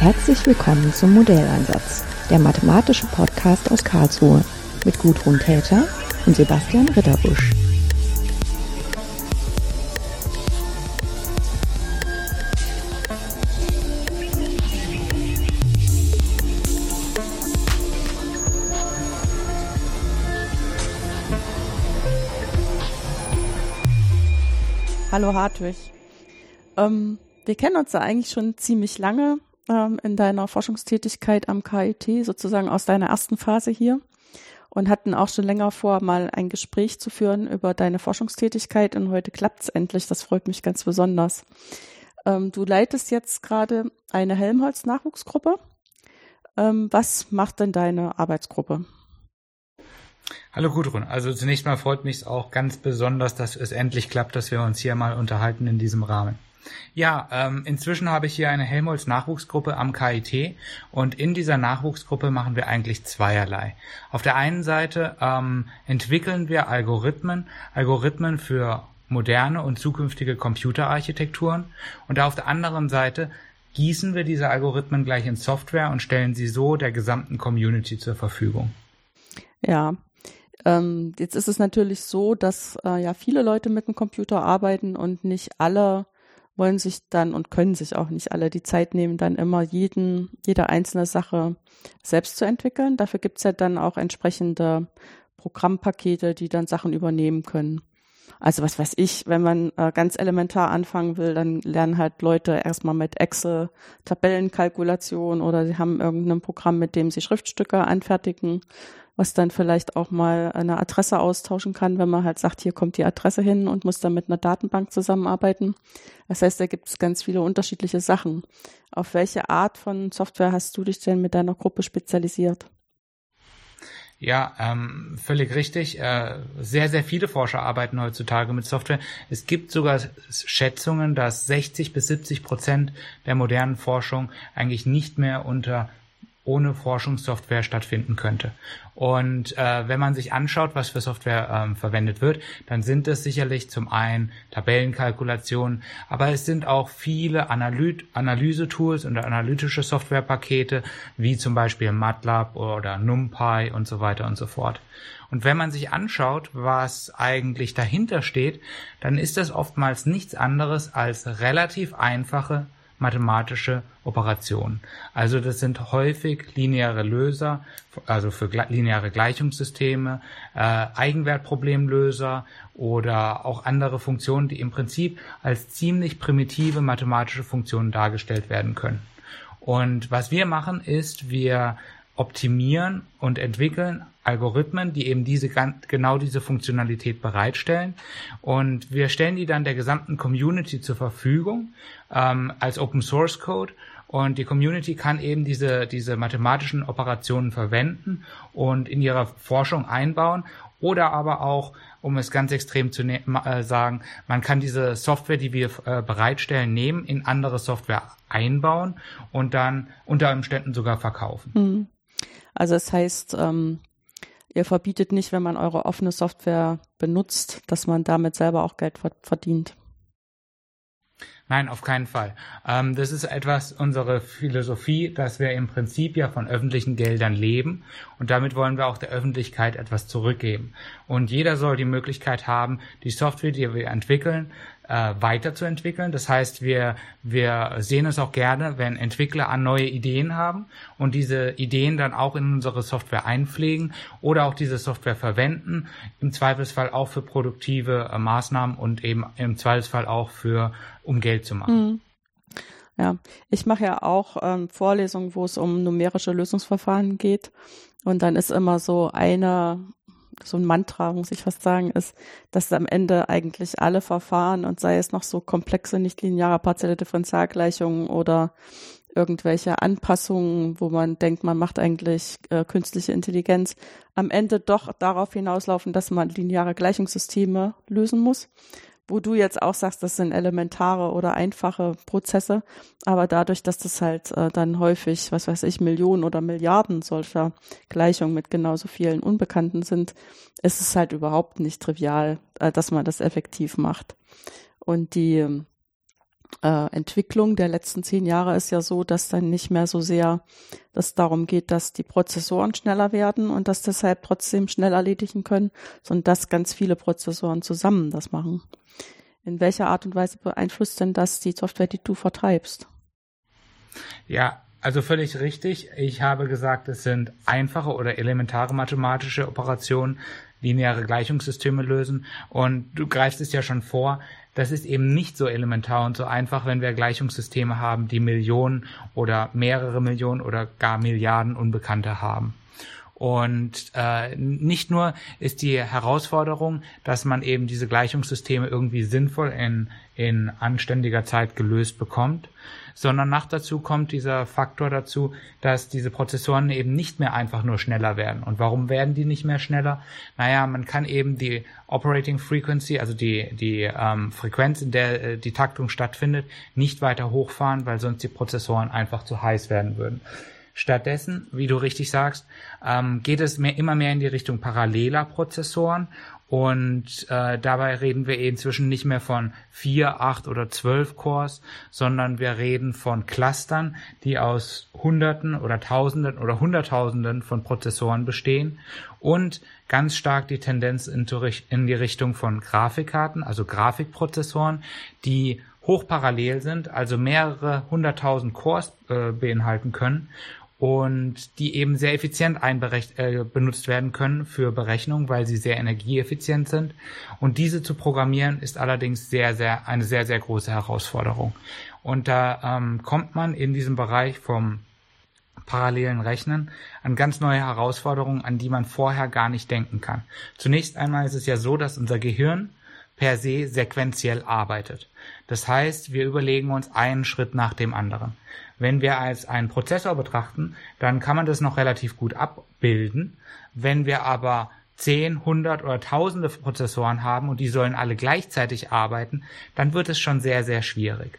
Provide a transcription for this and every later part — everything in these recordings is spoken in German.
Herzlich willkommen zum Modelleinsatz, der mathematische Podcast aus Karlsruhe mit Gudrun Täter und Sebastian Ritterbusch. Hallo Hartwig. Ähm, wir kennen uns ja eigentlich schon ziemlich lange ähm, in deiner Forschungstätigkeit am KIT, sozusagen aus deiner ersten Phase hier und hatten auch schon länger vor, mal ein Gespräch zu führen über deine Forschungstätigkeit und heute klappt's endlich. Das freut mich ganz besonders. Ähm, du leitest jetzt gerade eine Helmholtz-Nachwuchsgruppe. Ähm, was macht denn deine Arbeitsgruppe? Hallo Gudrun, also zunächst mal freut mich auch ganz besonders, dass es endlich klappt, dass wir uns hier mal unterhalten in diesem Rahmen. Ja, ähm, inzwischen habe ich hier eine Helmholtz Nachwuchsgruppe am KIT und in dieser Nachwuchsgruppe machen wir eigentlich zweierlei. Auf der einen Seite ähm, entwickeln wir Algorithmen, Algorithmen für moderne und zukünftige Computerarchitekturen und auf der anderen Seite gießen wir diese Algorithmen gleich in Software und stellen sie so der gesamten Community zur Verfügung. Ja, ähm, jetzt ist es natürlich so, dass äh, ja viele Leute mit dem Computer arbeiten und nicht alle wollen sich dann und können sich auch nicht alle die Zeit nehmen, dann immer jeden, jede einzelne Sache selbst zu entwickeln. Dafür gibt's ja dann auch entsprechende Programmpakete, die dann Sachen übernehmen können. Also was weiß ich, wenn man äh, ganz elementar anfangen will, dann lernen halt Leute erstmal mit Excel Tabellenkalkulation oder sie haben irgendein Programm, mit dem sie Schriftstücke anfertigen was dann vielleicht auch mal eine Adresse austauschen kann, wenn man halt sagt, hier kommt die Adresse hin und muss dann mit einer Datenbank zusammenarbeiten. Das heißt, da gibt es ganz viele unterschiedliche Sachen. Auf welche Art von Software hast du dich denn mit deiner Gruppe spezialisiert? Ja, ähm, völlig richtig. Äh, sehr, sehr viele Forscher arbeiten heutzutage mit Software. Es gibt sogar Schätzungen, dass 60 bis 70 Prozent der modernen Forschung eigentlich nicht mehr unter ohne Forschungssoftware stattfinden könnte. Und äh, wenn man sich anschaut, was für Software ähm, verwendet wird, dann sind es sicherlich zum einen Tabellenkalkulationen, aber es sind auch viele Analy Analyse-Tools und analytische Softwarepakete, wie zum Beispiel MATLAB oder NumPy und so weiter und so fort. Und wenn man sich anschaut, was eigentlich dahinter steht, dann ist das oftmals nichts anderes als relativ einfache mathematische Operationen. Also das sind häufig lineare Löser, also für lineare Gleichungssysteme, äh, Eigenwertproblemlöser oder auch andere Funktionen, die im Prinzip als ziemlich primitive mathematische Funktionen dargestellt werden können. Und was wir machen ist, wir optimieren und entwickeln Algorithmen, die eben diese genau diese Funktionalität bereitstellen. Und wir stellen die dann der gesamten Community zur Verfügung ähm, als Open Source Code. Und die Community kann eben diese, diese mathematischen Operationen verwenden und in ihrer Forschung einbauen oder aber auch, um es ganz extrem zu ne äh, sagen, man kann diese Software, die wir äh, bereitstellen, nehmen, in andere Software einbauen und dann unter Umständen sogar verkaufen. Mhm. Also es das heißt, ähm, ihr verbietet nicht, wenn man eure offene Software benutzt, dass man damit selber auch Geld verdient. Nein, auf keinen Fall. Ähm, das ist etwas unsere Philosophie, dass wir im Prinzip ja von öffentlichen Geldern leben und damit wollen wir auch der Öffentlichkeit etwas zurückgeben. Und jeder soll die Möglichkeit haben, die Software, die wir entwickeln, äh, weiterzuentwickeln. Das heißt, wir, wir sehen es auch gerne, wenn Entwickler an neue Ideen haben und diese Ideen dann auch in unsere Software einpflegen oder auch diese Software verwenden, im Zweifelsfall auch für produktive äh, Maßnahmen und eben im Zweifelsfall auch für, um Geld zu machen. Mhm. Ja, ich mache ja auch ähm, Vorlesungen, wo es um numerische Lösungsverfahren geht. Und dann ist immer so eine so ein Mantra, muss ich fast sagen, ist, dass am Ende eigentlich alle Verfahren und sei es noch so komplexe, nicht lineare partielle Differentialgleichungen oder irgendwelche Anpassungen, wo man denkt, man macht eigentlich äh, künstliche Intelligenz, am Ende doch darauf hinauslaufen, dass man lineare Gleichungssysteme lösen muss wo du jetzt auch sagst, das sind elementare oder einfache Prozesse, aber dadurch, dass das halt äh, dann häufig, was weiß ich, Millionen oder Milliarden solcher Gleichungen mit genauso vielen Unbekannten sind, ist es halt überhaupt nicht trivial, äh, dass man das effektiv macht. Und die äh, Entwicklung der letzten zehn Jahre ist ja so, dass dann nicht mehr so sehr es darum geht, dass die Prozessoren schneller werden und das deshalb trotzdem schnell erledigen können, sondern dass ganz viele Prozessoren zusammen das machen. In welcher Art und Weise beeinflusst denn das die Software, die du vertreibst? Ja, also völlig richtig. Ich habe gesagt, es sind einfache oder elementare mathematische Operationen, lineare Gleichungssysteme lösen. Und du greifst es ja schon vor, das ist eben nicht so elementar und so einfach, wenn wir Gleichungssysteme haben, die Millionen oder mehrere Millionen oder gar Milliarden Unbekannte haben. Und äh, nicht nur ist die Herausforderung, dass man eben diese Gleichungssysteme irgendwie sinnvoll in, in anständiger Zeit gelöst bekommt, sondern nach dazu kommt dieser Faktor dazu, dass diese Prozessoren eben nicht mehr einfach nur schneller werden. Und warum werden die nicht mehr schneller? Naja, man kann eben die Operating Frequency, also die, die ähm, Frequenz, in der äh, die Taktung stattfindet, nicht weiter hochfahren, weil sonst die Prozessoren einfach zu heiß werden würden. Stattdessen, wie du richtig sagst, ähm, geht es mehr, immer mehr in die Richtung paralleler Prozessoren und äh, dabei reden wir inzwischen nicht mehr von vier, acht oder zwölf Cores, sondern wir reden von Clustern, die aus Hunderten oder Tausenden oder Hunderttausenden von Prozessoren bestehen. Und ganz stark die Tendenz in die Richtung von Grafikkarten, also Grafikprozessoren, die hochparallel sind, also mehrere hunderttausend Cores äh, beinhalten können und die eben sehr effizient äh, benutzt werden können für Berechnungen, weil sie sehr energieeffizient sind. Und diese zu programmieren ist allerdings sehr, sehr eine sehr, sehr große Herausforderung. Und da ähm, kommt man in diesem Bereich vom parallelen Rechnen an ganz neue Herausforderungen, an die man vorher gar nicht denken kann. Zunächst einmal ist es ja so, dass unser Gehirn per se sequenziell arbeitet. Das heißt, wir überlegen uns einen Schritt nach dem anderen. Wenn wir als einen Prozessor betrachten, dann kann man das noch relativ gut abbilden. Wenn wir aber 10, 100 oder tausende Prozessoren haben und die sollen alle gleichzeitig arbeiten, dann wird es schon sehr, sehr schwierig.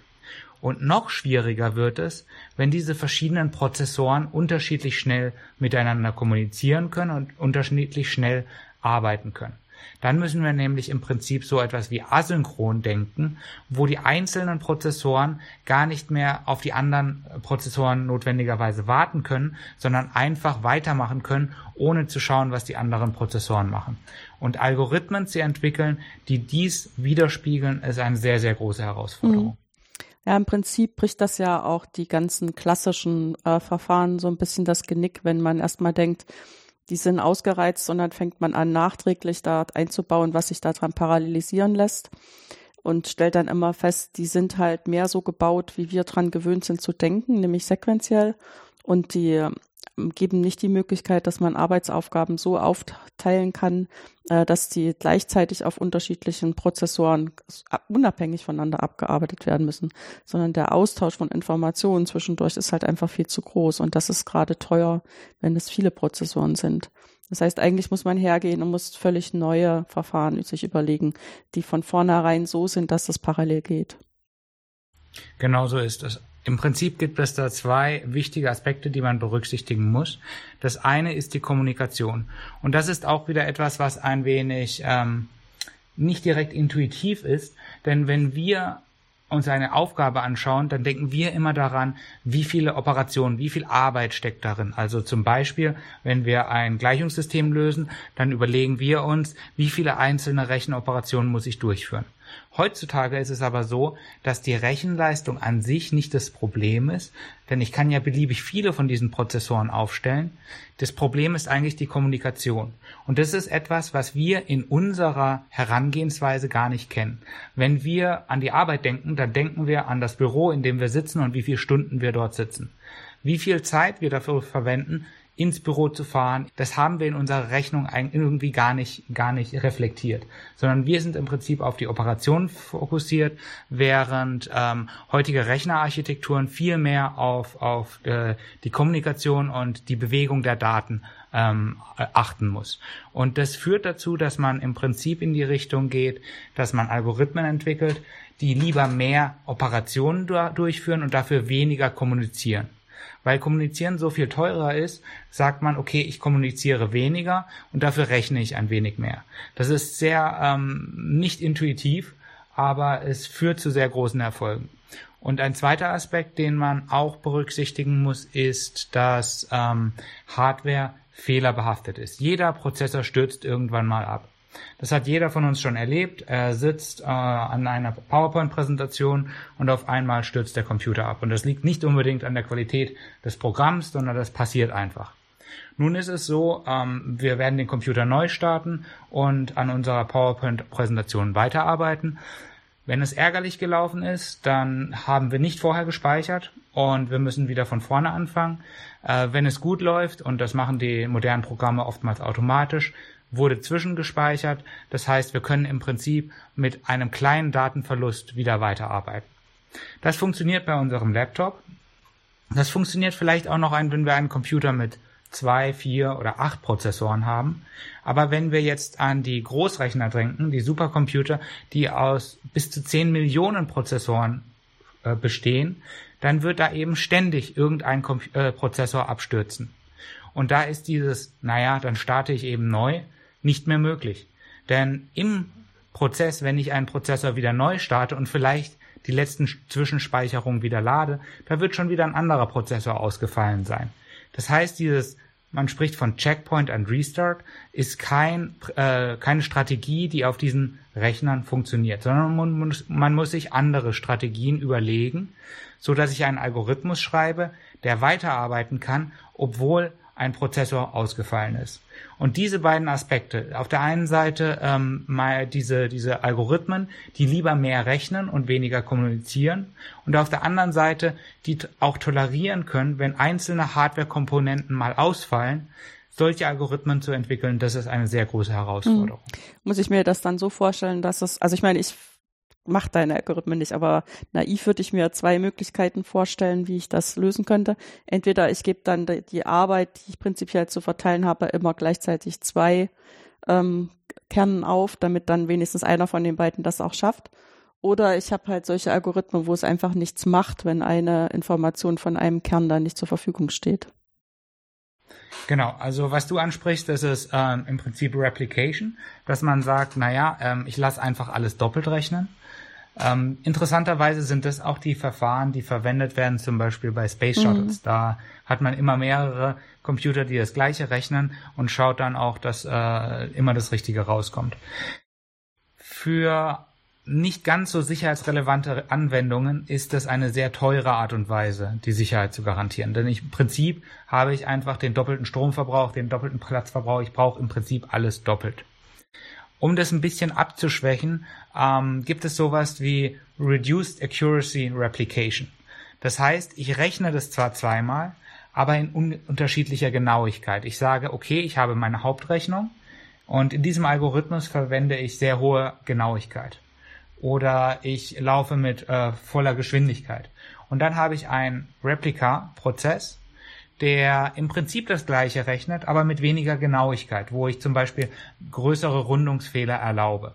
Und noch schwieriger wird es, wenn diese verschiedenen Prozessoren unterschiedlich schnell miteinander kommunizieren können und unterschiedlich schnell arbeiten können. Dann müssen wir nämlich im Prinzip so etwas wie asynchron denken, wo die einzelnen Prozessoren gar nicht mehr auf die anderen Prozessoren notwendigerweise warten können, sondern einfach weitermachen können, ohne zu schauen, was die anderen Prozessoren machen. Und Algorithmen zu entwickeln, die dies widerspiegeln, ist eine sehr, sehr große Herausforderung. Mhm. Ja, im Prinzip bricht das ja auch die ganzen klassischen äh, Verfahren so ein bisschen das Genick, wenn man erstmal denkt, die sind ausgereizt dann fängt man an, nachträglich da einzubauen, was sich daran parallelisieren lässt und stellt dann immer fest, die sind halt mehr so gebaut, wie wir dran gewöhnt sind zu denken, nämlich sequenziell. Und die geben nicht die Möglichkeit, dass man Arbeitsaufgaben so aufteilen kann, äh, dass die gleichzeitig auf unterschiedlichen Prozessoren unabhängig voneinander abgearbeitet werden müssen, sondern der Austausch von Informationen zwischendurch ist halt einfach viel zu groß und das ist gerade teuer, wenn es viele Prozessoren sind. Das heißt, eigentlich muss man hergehen und muss völlig neue Verfahren sich überlegen, die von vornherein so sind, dass das parallel geht. Genau so ist es. Im Prinzip gibt es da zwei wichtige Aspekte, die man berücksichtigen muss. Das eine ist die Kommunikation. Und das ist auch wieder etwas, was ein wenig ähm, nicht direkt intuitiv ist. Denn wenn wir uns eine Aufgabe anschauen, dann denken wir immer daran, wie viele Operationen, wie viel Arbeit steckt darin. Also zum Beispiel, wenn wir ein Gleichungssystem lösen, dann überlegen wir uns, wie viele einzelne Rechenoperationen muss ich durchführen. Heutzutage ist es aber so, dass die Rechenleistung an sich nicht das Problem ist, denn ich kann ja beliebig viele von diesen Prozessoren aufstellen. Das Problem ist eigentlich die Kommunikation. Und das ist etwas, was wir in unserer Herangehensweise gar nicht kennen. Wenn wir an die Arbeit denken, dann denken wir an das Büro, in dem wir sitzen und wie viele Stunden wir dort sitzen. Wie viel Zeit wir dafür verwenden, ins Büro zu fahren. Das haben wir in unserer Rechnung irgendwie gar nicht, gar nicht reflektiert, sondern wir sind im Prinzip auf die Operation fokussiert, während ähm, heutige Rechnerarchitekturen viel mehr auf, auf äh, die Kommunikation und die Bewegung der Daten ähm, achten muss. Und das führt dazu, dass man im Prinzip in die Richtung geht, dass man Algorithmen entwickelt, die lieber mehr Operationen durchführen und dafür weniger kommunizieren. Weil kommunizieren so viel teurer ist, sagt man, okay, ich kommuniziere weniger und dafür rechne ich ein wenig mehr. Das ist sehr ähm, nicht intuitiv, aber es führt zu sehr großen Erfolgen. Und ein zweiter Aspekt, den man auch berücksichtigen muss, ist, dass ähm, Hardware fehlerbehaftet ist. Jeder Prozessor stürzt irgendwann mal ab. Das hat jeder von uns schon erlebt. Er sitzt äh, an einer PowerPoint-Präsentation und auf einmal stürzt der Computer ab. Und das liegt nicht unbedingt an der Qualität des Programms, sondern das passiert einfach. Nun ist es so, ähm, wir werden den Computer neu starten und an unserer PowerPoint-Präsentation weiterarbeiten. Wenn es ärgerlich gelaufen ist, dann haben wir nicht vorher gespeichert und wir müssen wieder von vorne anfangen. Äh, wenn es gut läuft, und das machen die modernen Programme oftmals automatisch, wurde zwischengespeichert. Das heißt, wir können im Prinzip mit einem kleinen Datenverlust wieder weiterarbeiten. Das funktioniert bei unserem Laptop. Das funktioniert vielleicht auch noch, wenn wir einen Computer mit zwei, vier oder acht Prozessoren haben. Aber wenn wir jetzt an die Großrechner denken, die Supercomputer, die aus bis zu zehn Millionen Prozessoren äh, bestehen, dann wird da eben ständig irgendein Kom äh, Prozessor abstürzen. Und da ist dieses, naja, dann starte ich eben neu, nicht mehr möglich. Denn im Prozess, wenn ich einen Prozessor wieder neu starte und vielleicht die letzten Zwischenspeicherungen wieder lade, da wird schon wieder ein anderer Prozessor ausgefallen sein. Das heißt, dieses, man spricht von Checkpoint and Restart, ist kein, äh, keine Strategie, die auf diesen Rechnern funktioniert, sondern man muss, man muss sich andere Strategien überlegen, so dass ich einen Algorithmus schreibe, der weiterarbeiten kann, obwohl ein Prozessor ausgefallen ist. Und diese beiden Aspekte, auf der einen Seite ähm, mal diese, diese Algorithmen, die lieber mehr rechnen und weniger kommunizieren, und auf der anderen Seite, die auch tolerieren können, wenn einzelne Hardware-Komponenten mal ausfallen, solche Algorithmen zu entwickeln, das ist eine sehr große Herausforderung. Mhm. Muss ich mir das dann so vorstellen, dass es, also ich meine, ich macht deine Algorithmen nicht. Aber naiv würde ich mir zwei Möglichkeiten vorstellen, wie ich das lösen könnte. Entweder ich gebe dann die Arbeit, die ich prinzipiell zu verteilen habe, immer gleichzeitig zwei ähm, Kernen auf, damit dann wenigstens einer von den beiden das auch schafft. Oder ich habe halt solche Algorithmen, wo es einfach nichts macht, wenn eine Information von einem Kern dann nicht zur Verfügung steht. Genau, also was du ansprichst, das ist ähm, im Prinzip Replication, dass man sagt, naja, ähm, ich lasse einfach alles doppelt rechnen ähm, interessanterweise sind das auch die Verfahren, die verwendet werden, zum Beispiel bei Space mhm. Shuttles. Mhm. Da hat man immer mehrere Computer, die das gleiche rechnen und schaut dann auch, dass äh, immer das Richtige rauskommt. Für nicht ganz so sicherheitsrelevante Anwendungen ist es eine sehr teure Art und Weise, die Sicherheit zu garantieren. Denn ich, im Prinzip habe ich einfach den doppelten Stromverbrauch, den doppelten Platzverbrauch. Ich brauche im Prinzip alles doppelt. Um das ein bisschen abzuschwächen, ähm, gibt es sowas wie Reduced Accuracy Replication. Das heißt, ich rechne das zwar zweimal, aber in un unterschiedlicher Genauigkeit. Ich sage, okay, ich habe meine Hauptrechnung und in diesem Algorithmus verwende ich sehr hohe Genauigkeit. Oder ich laufe mit äh, voller Geschwindigkeit. Und dann habe ich einen Replika-Prozess, der im Prinzip das gleiche rechnet, aber mit weniger Genauigkeit, wo ich zum Beispiel größere Rundungsfehler erlaube.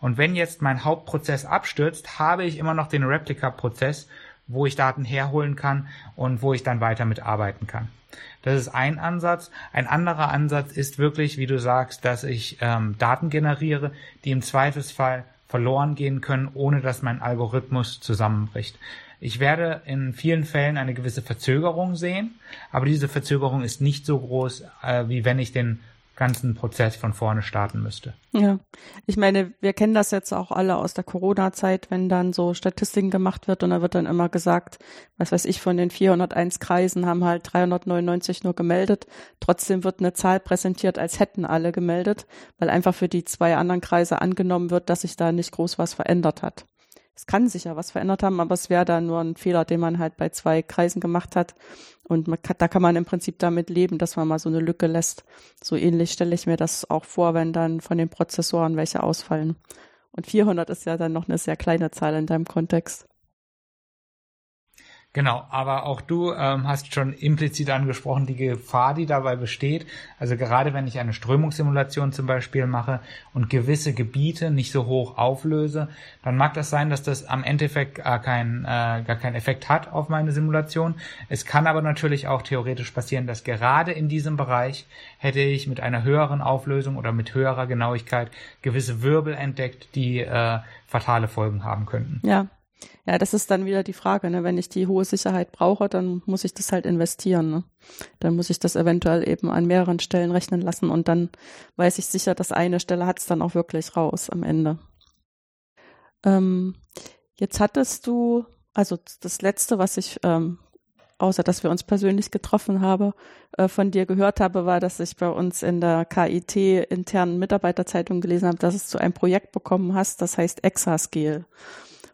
Und wenn jetzt mein Hauptprozess abstürzt, habe ich immer noch den Replika-Prozess, wo ich Daten herholen kann und wo ich dann weiter mitarbeiten kann. Das ist ein Ansatz. Ein anderer Ansatz ist wirklich, wie du sagst, dass ich ähm, Daten generiere, die im Zweifelsfall verloren gehen können, ohne dass mein Algorithmus zusammenbricht. Ich werde in vielen Fällen eine gewisse Verzögerung sehen, aber diese Verzögerung ist nicht so groß, äh, wie wenn ich den ganzen Prozess von vorne starten müsste. Ja, ich meine, wir kennen das jetzt auch alle aus der Corona-Zeit, wenn dann so Statistiken gemacht wird und da wird dann immer gesagt, was weiß ich, von den 401 Kreisen haben halt 399 nur gemeldet. Trotzdem wird eine Zahl präsentiert, als hätten alle gemeldet, weil einfach für die zwei anderen Kreise angenommen wird, dass sich da nicht groß was verändert hat es kann sich ja was verändert haben, aber es wäre da nur ein Fehler, den man halt bei zwei Kreisen gemacht hat. Und kann, da kann man im Prinzip damit leben, dass man mal so eine Lücke lässt. So ähnlich stelle ich mir das auch vor, wenn dann von den Prozessoren welche ausfallen. Und 400 ist ja dann noch eine sehr kleine Zahl in deinem Kontext. Genau, aber auch du ähm, hast schon implizit angesprochen, die Gefahr, die dabei besteht. Also gerade wenn ich eine Strömungssimulation zum Beispiel mache und gewisse Gebiete nicht so hoch auflöse, dann mag das sein, dass das am Endeffekt gar, kein, äh, gar keinen Effekt hat auf meine Simulation. Es kann aber natürlich auch theoretisch passieren, dass gerade in diesem Bereich hätte ich mit einer höheren Auflösung oder mit höherer Genauigkeit gewisse Wirbel entdeckt, die äh, fatale Folgen haben könnten. Ja, ja, das ist dann wieder die Frage, ne? wenn ich die hohe Sicherheit brauche, dann muss ich das halt investieren. Ne? Dann muss ich das eventuell eben an mehreren Stellen rechnen lassen und dann weiß ich sicher, dass eine Stelle hat es dann auch wirklich raus am Ende. Ähm, jetzt hattest du, also das letzte, was ich, ähm, außer dass wir uns persönlich getroffen haben, äh, von dir gehört habe, war, dass ich bei uns in der KIT internen Mitarbeiterzeitung gelesen habe, dass es zu einem Projekt bekommen hast, das heißt Exascale.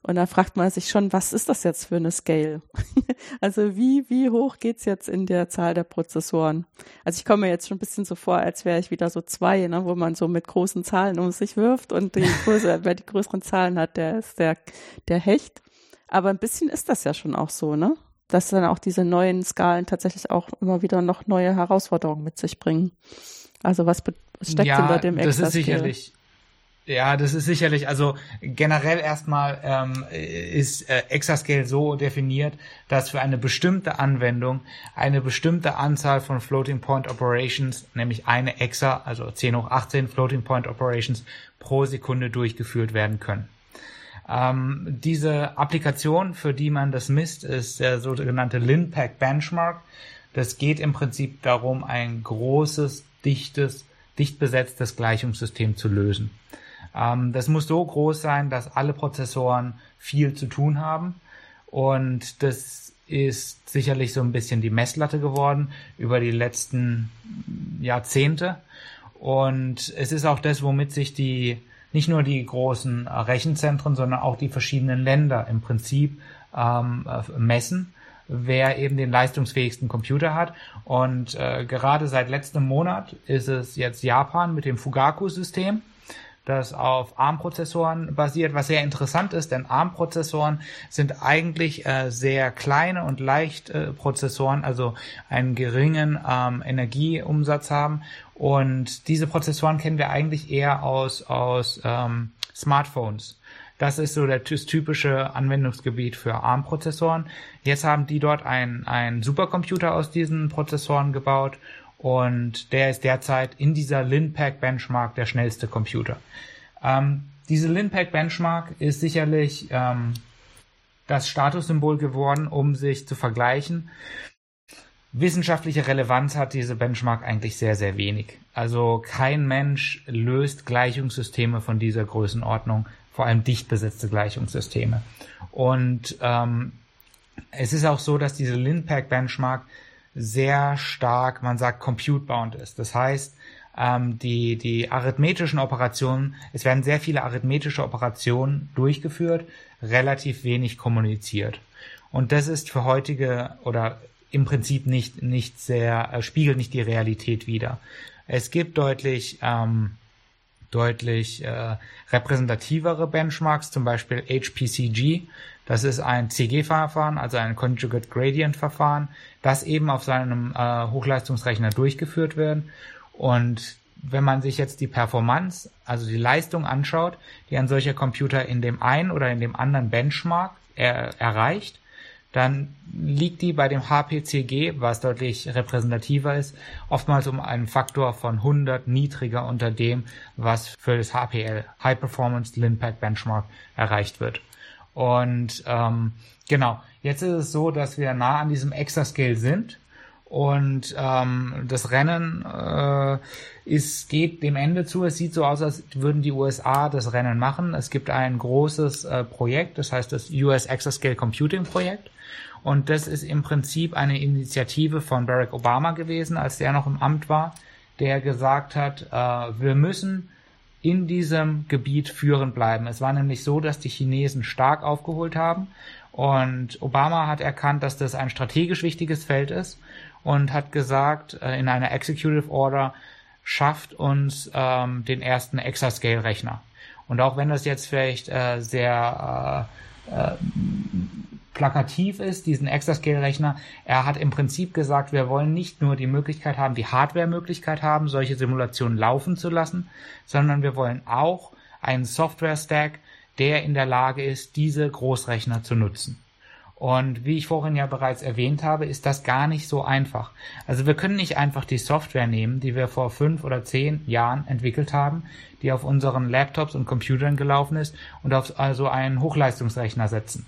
Und da fragt man sich schon, was ist das jetzt für eine Scale? also wie, wie hoch geht's jetzt in der Zahl der Prozessoren? Also ich komme mir jetzt schon ein bisschen so vor, als wäre ich wieder so zwei, ne, wo man so mit großen Zahlen um sich wirft und die größere, wer die größeren Zahlen hat, der ist der, der Hecht. Aber ein bisschen ist das ja schon auch so, ne? Dass dann auch diese neuen Skalen tatsächlich auch immer wieder noch neue Herausforderungen mit sich bringen. Also was, steckt ja, hinter dem Das ist sicherlich, ja, das ist sicherlich, also generell erstmal ähm, ist äh, Exascale so definiert, dass für eine bestimmte Anwendung eine bestimmte Anzahl von Floating Point Operations, nämlich eine Exa, also 10 hoch 18 Floating Point Operations pro Sekunde durchgeführt werden können. Ähm, diese Applikation, für die man das misst, ist der sogenannte LinPack Benchmark. Das geht im Prinzip darum, ein großes, dichtes, dicht besetztes Gleichungssystem zu lösen. Ähm, das muss so groß sein, dass alle Prozessoren viel zu tun haben. Und das ist sicherlich so ein bisschen die Messlatte geworden über die letzten Jahrzehnte. Und es ist auch das, womit sich die, nicht nur die großen Rechenzentren, sondern auch die verschiedenen Länder im Prinzip ähm, messen, wer eben den leistungsfähigsten Computer hat. Und äh, gerade seit letztem Monat ist es jetzt Japan mit dem Fugaku-System das auf ARM-Prozessoren basiert, was sehr interessant ist, denn ARM-Prozessoren sind eigentlich äh, sehr kleine und leicht äh, Prozessoren, also einen geringen ähm, Energieumsatz haben. Und diese Prozessoren kennen wir eigentlich eher aus, aus ähm, Smartphones. Das ist so der, das typische Anwendungsgebiet für ARM-Prozessoren. Jetzt haben die dort einen Supercomputer aus diesen Prozessoren gebaut und der ist derzeit in dieser Linpack Benchmark der schnellste Computer. Ähm, diese Linpack Benchmark ist sicherlich ähm, das Statussymbol geworden, um sich zu vergleichen. Wissenschaftliche Relevanz hat diese Benchmark eigentlich sehr, sehr wenig. Also kein Mensch löst Gleichungssysteme von dieser Größenordnung, vor allem dicht besetzte Gleichungssysteme. Und ähm, es ist auch so, dass diese Linpack Benchmark sehr stark, man sagt, compute-bound ist. Das heißt, ähm, die, die arithmetischen Operationen, es werden sehr viele arithmetische Operationen durchgeführt, relativ wenig kommuniziert. Und das ist für heutige oder im Prinzip nicht, nicht sehr, äh, spiegelt nicht die Realität wider. Es gibt deutlich, ähm, deutlich äh, repräsentativere Benchmarks, zum Beispiel HPCG. Das ist ein CG-Verfahren, also ein Conjugate Gradient-Verfahren, das eben auf seinem äh, Hochleistungsrechner durchgeführt wird. Und wenn man sich jetzt die Performance, also die Leistung anschaut, die ein solcher Computer in dem einen oder in dem anderen Benchmark er, erreicht, dann liegt die bei dem HPCG, was deutlich repräsentativer ist, oftmals um einen Faktor von 100 niedriger unter dem, was für das HPL, High Performance Linpack Benchmark, erreicht wird. Und ähm, genau, jetzt ist es so, dass wir nah an diesem Exascale sind und ähm, das Rennen äh, ist, geht dem Ende zu. Es sieht so aus, als würden die USA das Rennen machen. Es gibt ein großes äh, Projekt, das heißt das US Exascale Computing Projekt. Und das ist im Prinzip eine Initiative von Barack Obama gewesen, als der noch im Amt war, der gesagt hat, äh, wir müssen in diesem Gebiet führend bleiben. Es war nämlich so, dass die Chinesen stark aufgeholt haben und Obama hat erkannt, dass das ein strategisch wichtiges Feld ist und hat gesagt, äh, in einer Executive Order, schafft uns ähm, den ersten Exascale-Rechner. Und auch wenn das jetzt vielleicht äh, sehr äh, äh, plakativ ist, diesen Exascale-Rechner. Er hat im Prinzip gesagt, wir wollen nicht nur die Möglichkeit haben, die Hardware-Möglichkeit haben, solche Simulationen laufen zu lassen, sondern wir wollen auch einen Software-Stack, der in der Lage ist, diese Großrechner zu nutzen. Und wie ich vorhin ja bereits erwähnt habe, ist das gar nicht so einfach. Also wir können nicht einfach die Software nehmen, die wir vor fünf oder zehn Jahren entwickelt haben, die auf unseren Laptops und Computern gelaufen ist und auf also einen Hochleistungsrechner setzen.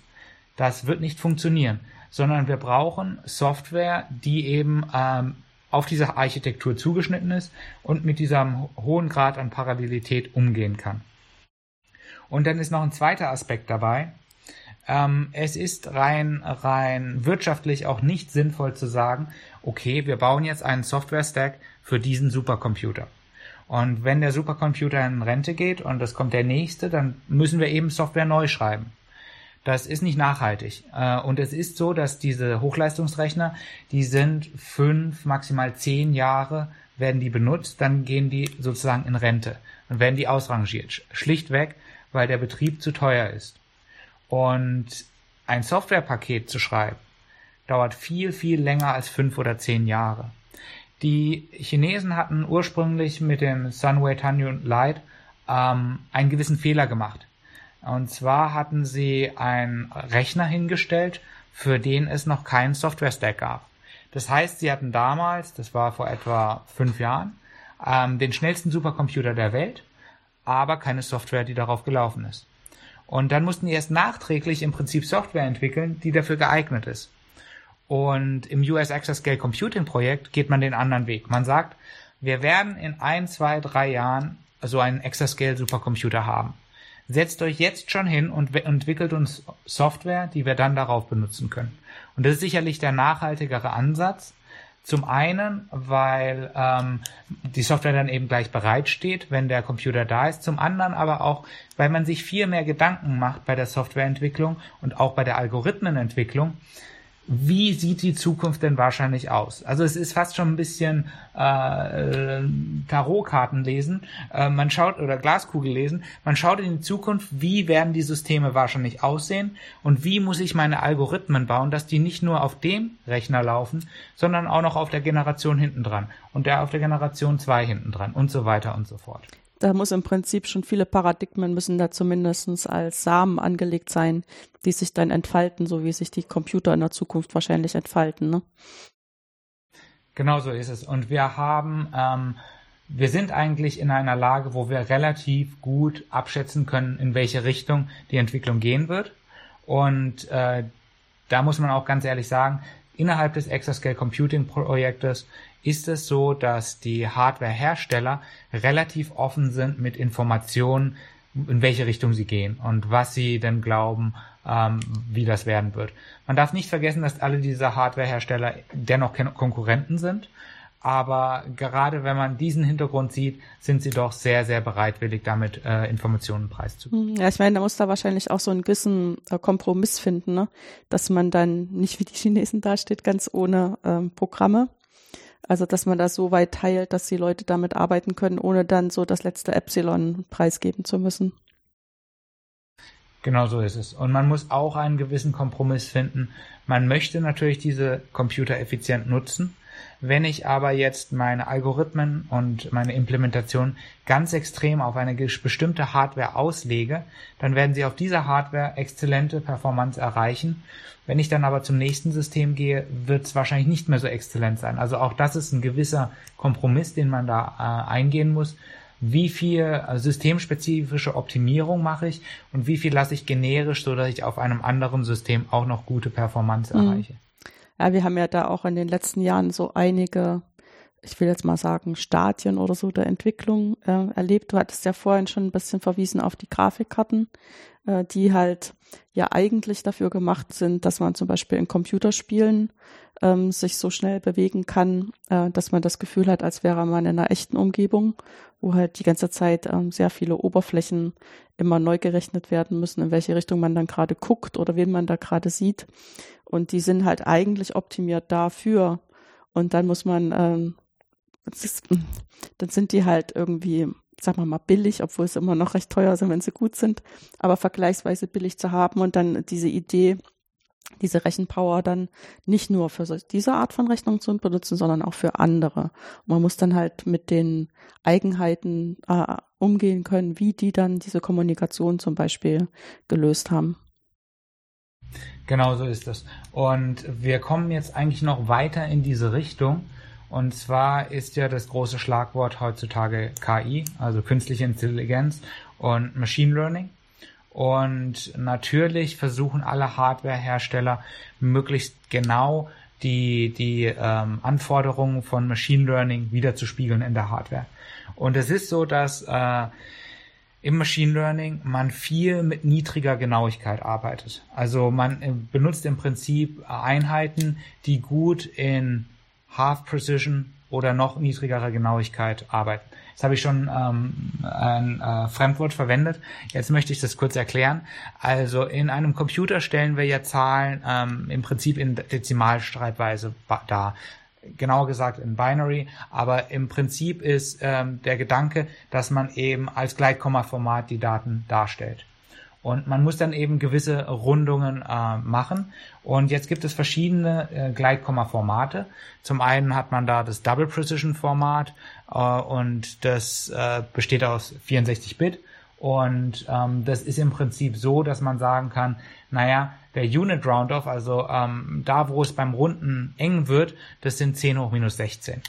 Das wird nicht funktionieren, sondern wir brauchen Software, die eben ähm, auf diese Architektur zugeschnitten ist und mit diesem hohen Grad an Parallelität umgehen kann. Und dann ist noch ein zweiter Aspekt dabei, ähm, es ist rein, rein wirtschaftlich auch nicht sinnvoll zu sagen, okay, wir bauen jetzt einen Software-Stack für diesen Supercomputer. Und wenn der Supercomputer in Rente geht und es kommt der nächste, dann müssen wir eben Software neu schreiben. Das ist nicht nachhaltig. Äh, und es ist so, dass diese Hochleistungsrechner, die sind fünf, maximal zehn Jahre werden die benutzt, dann gehen die sozusagen in Rente und werden die ausrangiert. Schlichtweg, weil der Betrieb zu teuer ist. Und ein Softwarepaket zu schreiben, dauert viel, viel länger als fünf oder zehn Jahre. Die Chinesen hatten ursprünglich mit dem Sunway Tanyun Lite ähm, einen gewissen Fehler gemacht. Und zwar hatten sie einen Rechner hingestellt, für den es noch keinen Software-Stack gab. Das heißt, sie hatten damals, das war vor etwa fünf Jahren, ähm, den schnellsten Supercomputer der Welt, aber keine Software, die darauf gelaufen ist. Und dann mussten die erst nachträglich im Prinzip Software entwickeln, die dafür geeignet ist. Und im US Exascale Computing Projekt geht man den anderen Weg. Man sagt, wir werden in ein, zwei, drei Jahren so einen Exascale Supercomputer haben. Setzt euch jetzt schon hin und entwickelt uns Software, die wir dann darauf benutzen können. Und das ist sicherlich der nachhaltigere Ansatz, zum einen, weil ähm, die Software dann eben gleich bereitsteht, wenn der Computer da ist. Zum anderen aber auch, weil man sich viel mehr Gedanken macht bei der Softwareentwicklung und auch bei der Algorithmenentwicklung, wie sieht die Zukunft denn wahrscheinlich aus? Also es ist fast schon ein bisschen äh, Tarotkarten lesen, äh, man schaut oder Glaskugel lesen, man schaut in die Zukunft, wie werden die Systeme wahrscheinlich aussehen und wie muss ich meine Algorithmen bauen, dass die nicht nur auf dem Rechner laufen, sondern auch noch auf der Generation hinten dran und der auf der Generation 2 hinten dran und so weiter und so fort da muss im Prinzip schon viele Paradigmen müssen da zumindestens als Samen angelegt sein, die sich dann entfalten, so wie sich die Computer in der Zukunft wahrscheinlich entfalten. Ne? Genau so ist es. Und wir haben, ähm, wir sind eigentlich in einer Lage, wo wir relativ gut abschätzen können, in welche Richtung die Entwicklung gehen wird. Und äh, da muss man auch ganz ehrlich sagen, innerhalb des Exascale Computing Projektes ist es so, dass die Hardware-Hersteller relativ offen sind mit Informationen, in welche Richtung sie gehen und was sie denn glauben, ähm, wie das werden wird. Man darf nicht vergessen, dass alle diese Hardware-Hersteller dennoch Konkurrenten sind. Aber gerade wenn man diesen Hintergrund sieht, sind sie doch sehr, sehr bereitwillig, damit äh, Informationen preiszugeben. Ja, ich meine, da muss da wahrscheinlich auch so einen gewissen äh, Kompromiss finden, ne? dass man dann nicht wie die Chinesen dasteht, ganz ohne ähm, Programme, also, dass man das so weit teilt, dass die Leute damit arbeiten können, ohne dann so das letzte Epsilon preisgeben zu müssen. Genau so ist es. Und man muss auch einen gewissen Kompromiss finden. Man möchte natürlich diese Computer effizient nutzen, wenn ich aber jetzt meine Algorithmen und meine Implementation ganz extrem auf eine bestimmte Hardware auslege, dann werden sie auf dieser Hardware exzellente Performance erreichen. Wenn ich dann aber zum nächsten System gehe, wird es wahrscheinlich nicht mehr so exzellent sein. Also auch das ist ein gewisser Kompromiss, den man da äh, eingehen muss. Wie viel äh, systemspezifische Optimierung mache ich und wie viel lasse ich generisch, so dass ich auf einem anderen System auch noch gute Performance mhm. erreiche. Ja, wir haben ja da auch in den letzten Jahren so einige, ich will jetzt mal sagen, Stadien oder so der Entwicklung äh, erlebt. Du hattest ja vorhin schon ein bisschen verwiesen auf die Grafikkarten, äh, die halt ja eigentlich dafür gemacht sind, dass man zum Beispiel in Computerspielen ähm, sich so schnell bewegen kann, äh, dass man das Gefühl hat, als wäre man in einer echten Umgebung, wo halt die ganze Zeit ähm, sehr viele Oberflächen immer neu gerechnet werden müssen, in welche Richtung man dann gerade guckt oder wen man da gerade sieht. Und die sind halt eigentlich optimiert dafür. Und dann muss man, ähm, ist, dann sind die halt irgendwie, sagen wir mal, billig, obwohl sie immer noch recht teuer sind, wenn sie gut sind, aber vergleichsweise billig zu haben. Und dann diese Idee, diese Rechenpower dann nicht nur für diese Art von Rechnung zu benutzen, sondern auch für andere. Und man muss dann halt mit den Eigenheiten äh, umgehen können, wie die dann diese Kommunikation zum Beispiel gelöst haben. Genau so ist es. Und wir kommen jetzt eigentlich noch weiter in diese Richtung. Und zwar ist ja das große Schlagwort heutzutage KI, also künstliche Intelligenz und Machine Learning. Und natürlich versuchen alle Hardwarehersteller möglichst genau die, die ähm, Anforderungen von Machine Learning wiederzuspiegeln in der Hardware. Und es ist so, dass äh, im Machine Learning man viel mit niedriger Genauigkeit arbeitet. Also man äh, benutzt im Prinzip Einheiten, die gut in Half Precision oder noch niedrigerer Genauigkeit arbeiten. Jetzt habe ich schon ähm, ein äh, Fremdwort verwendet. Jetzt möchte ich das kurz erklären. Also in einem Computer stellen wir ja Zahlen ähm, im Prinzip in Dezimalschreibweise dar genauer gesagt in Binary, aber im Prinzip ist ähm, der Gedanke, dass man eben als Gleitkomma-Format die Daten darstellt. Und man muss dann eben gewisse Rundungen äh, machen. Und jetzt gibt es verschiedene äh, Gleitkomma-Formate. Zum einen hat man da das Double Precision Format äh, und das äh, besteht aus 64 Bit. Und ähm, das ist im Prinzip so, dass man sagen kann, naja, der Unit Roundoff, also ähm, da, wo es beim Runden eng wird, das sind 10 hoch minus 16.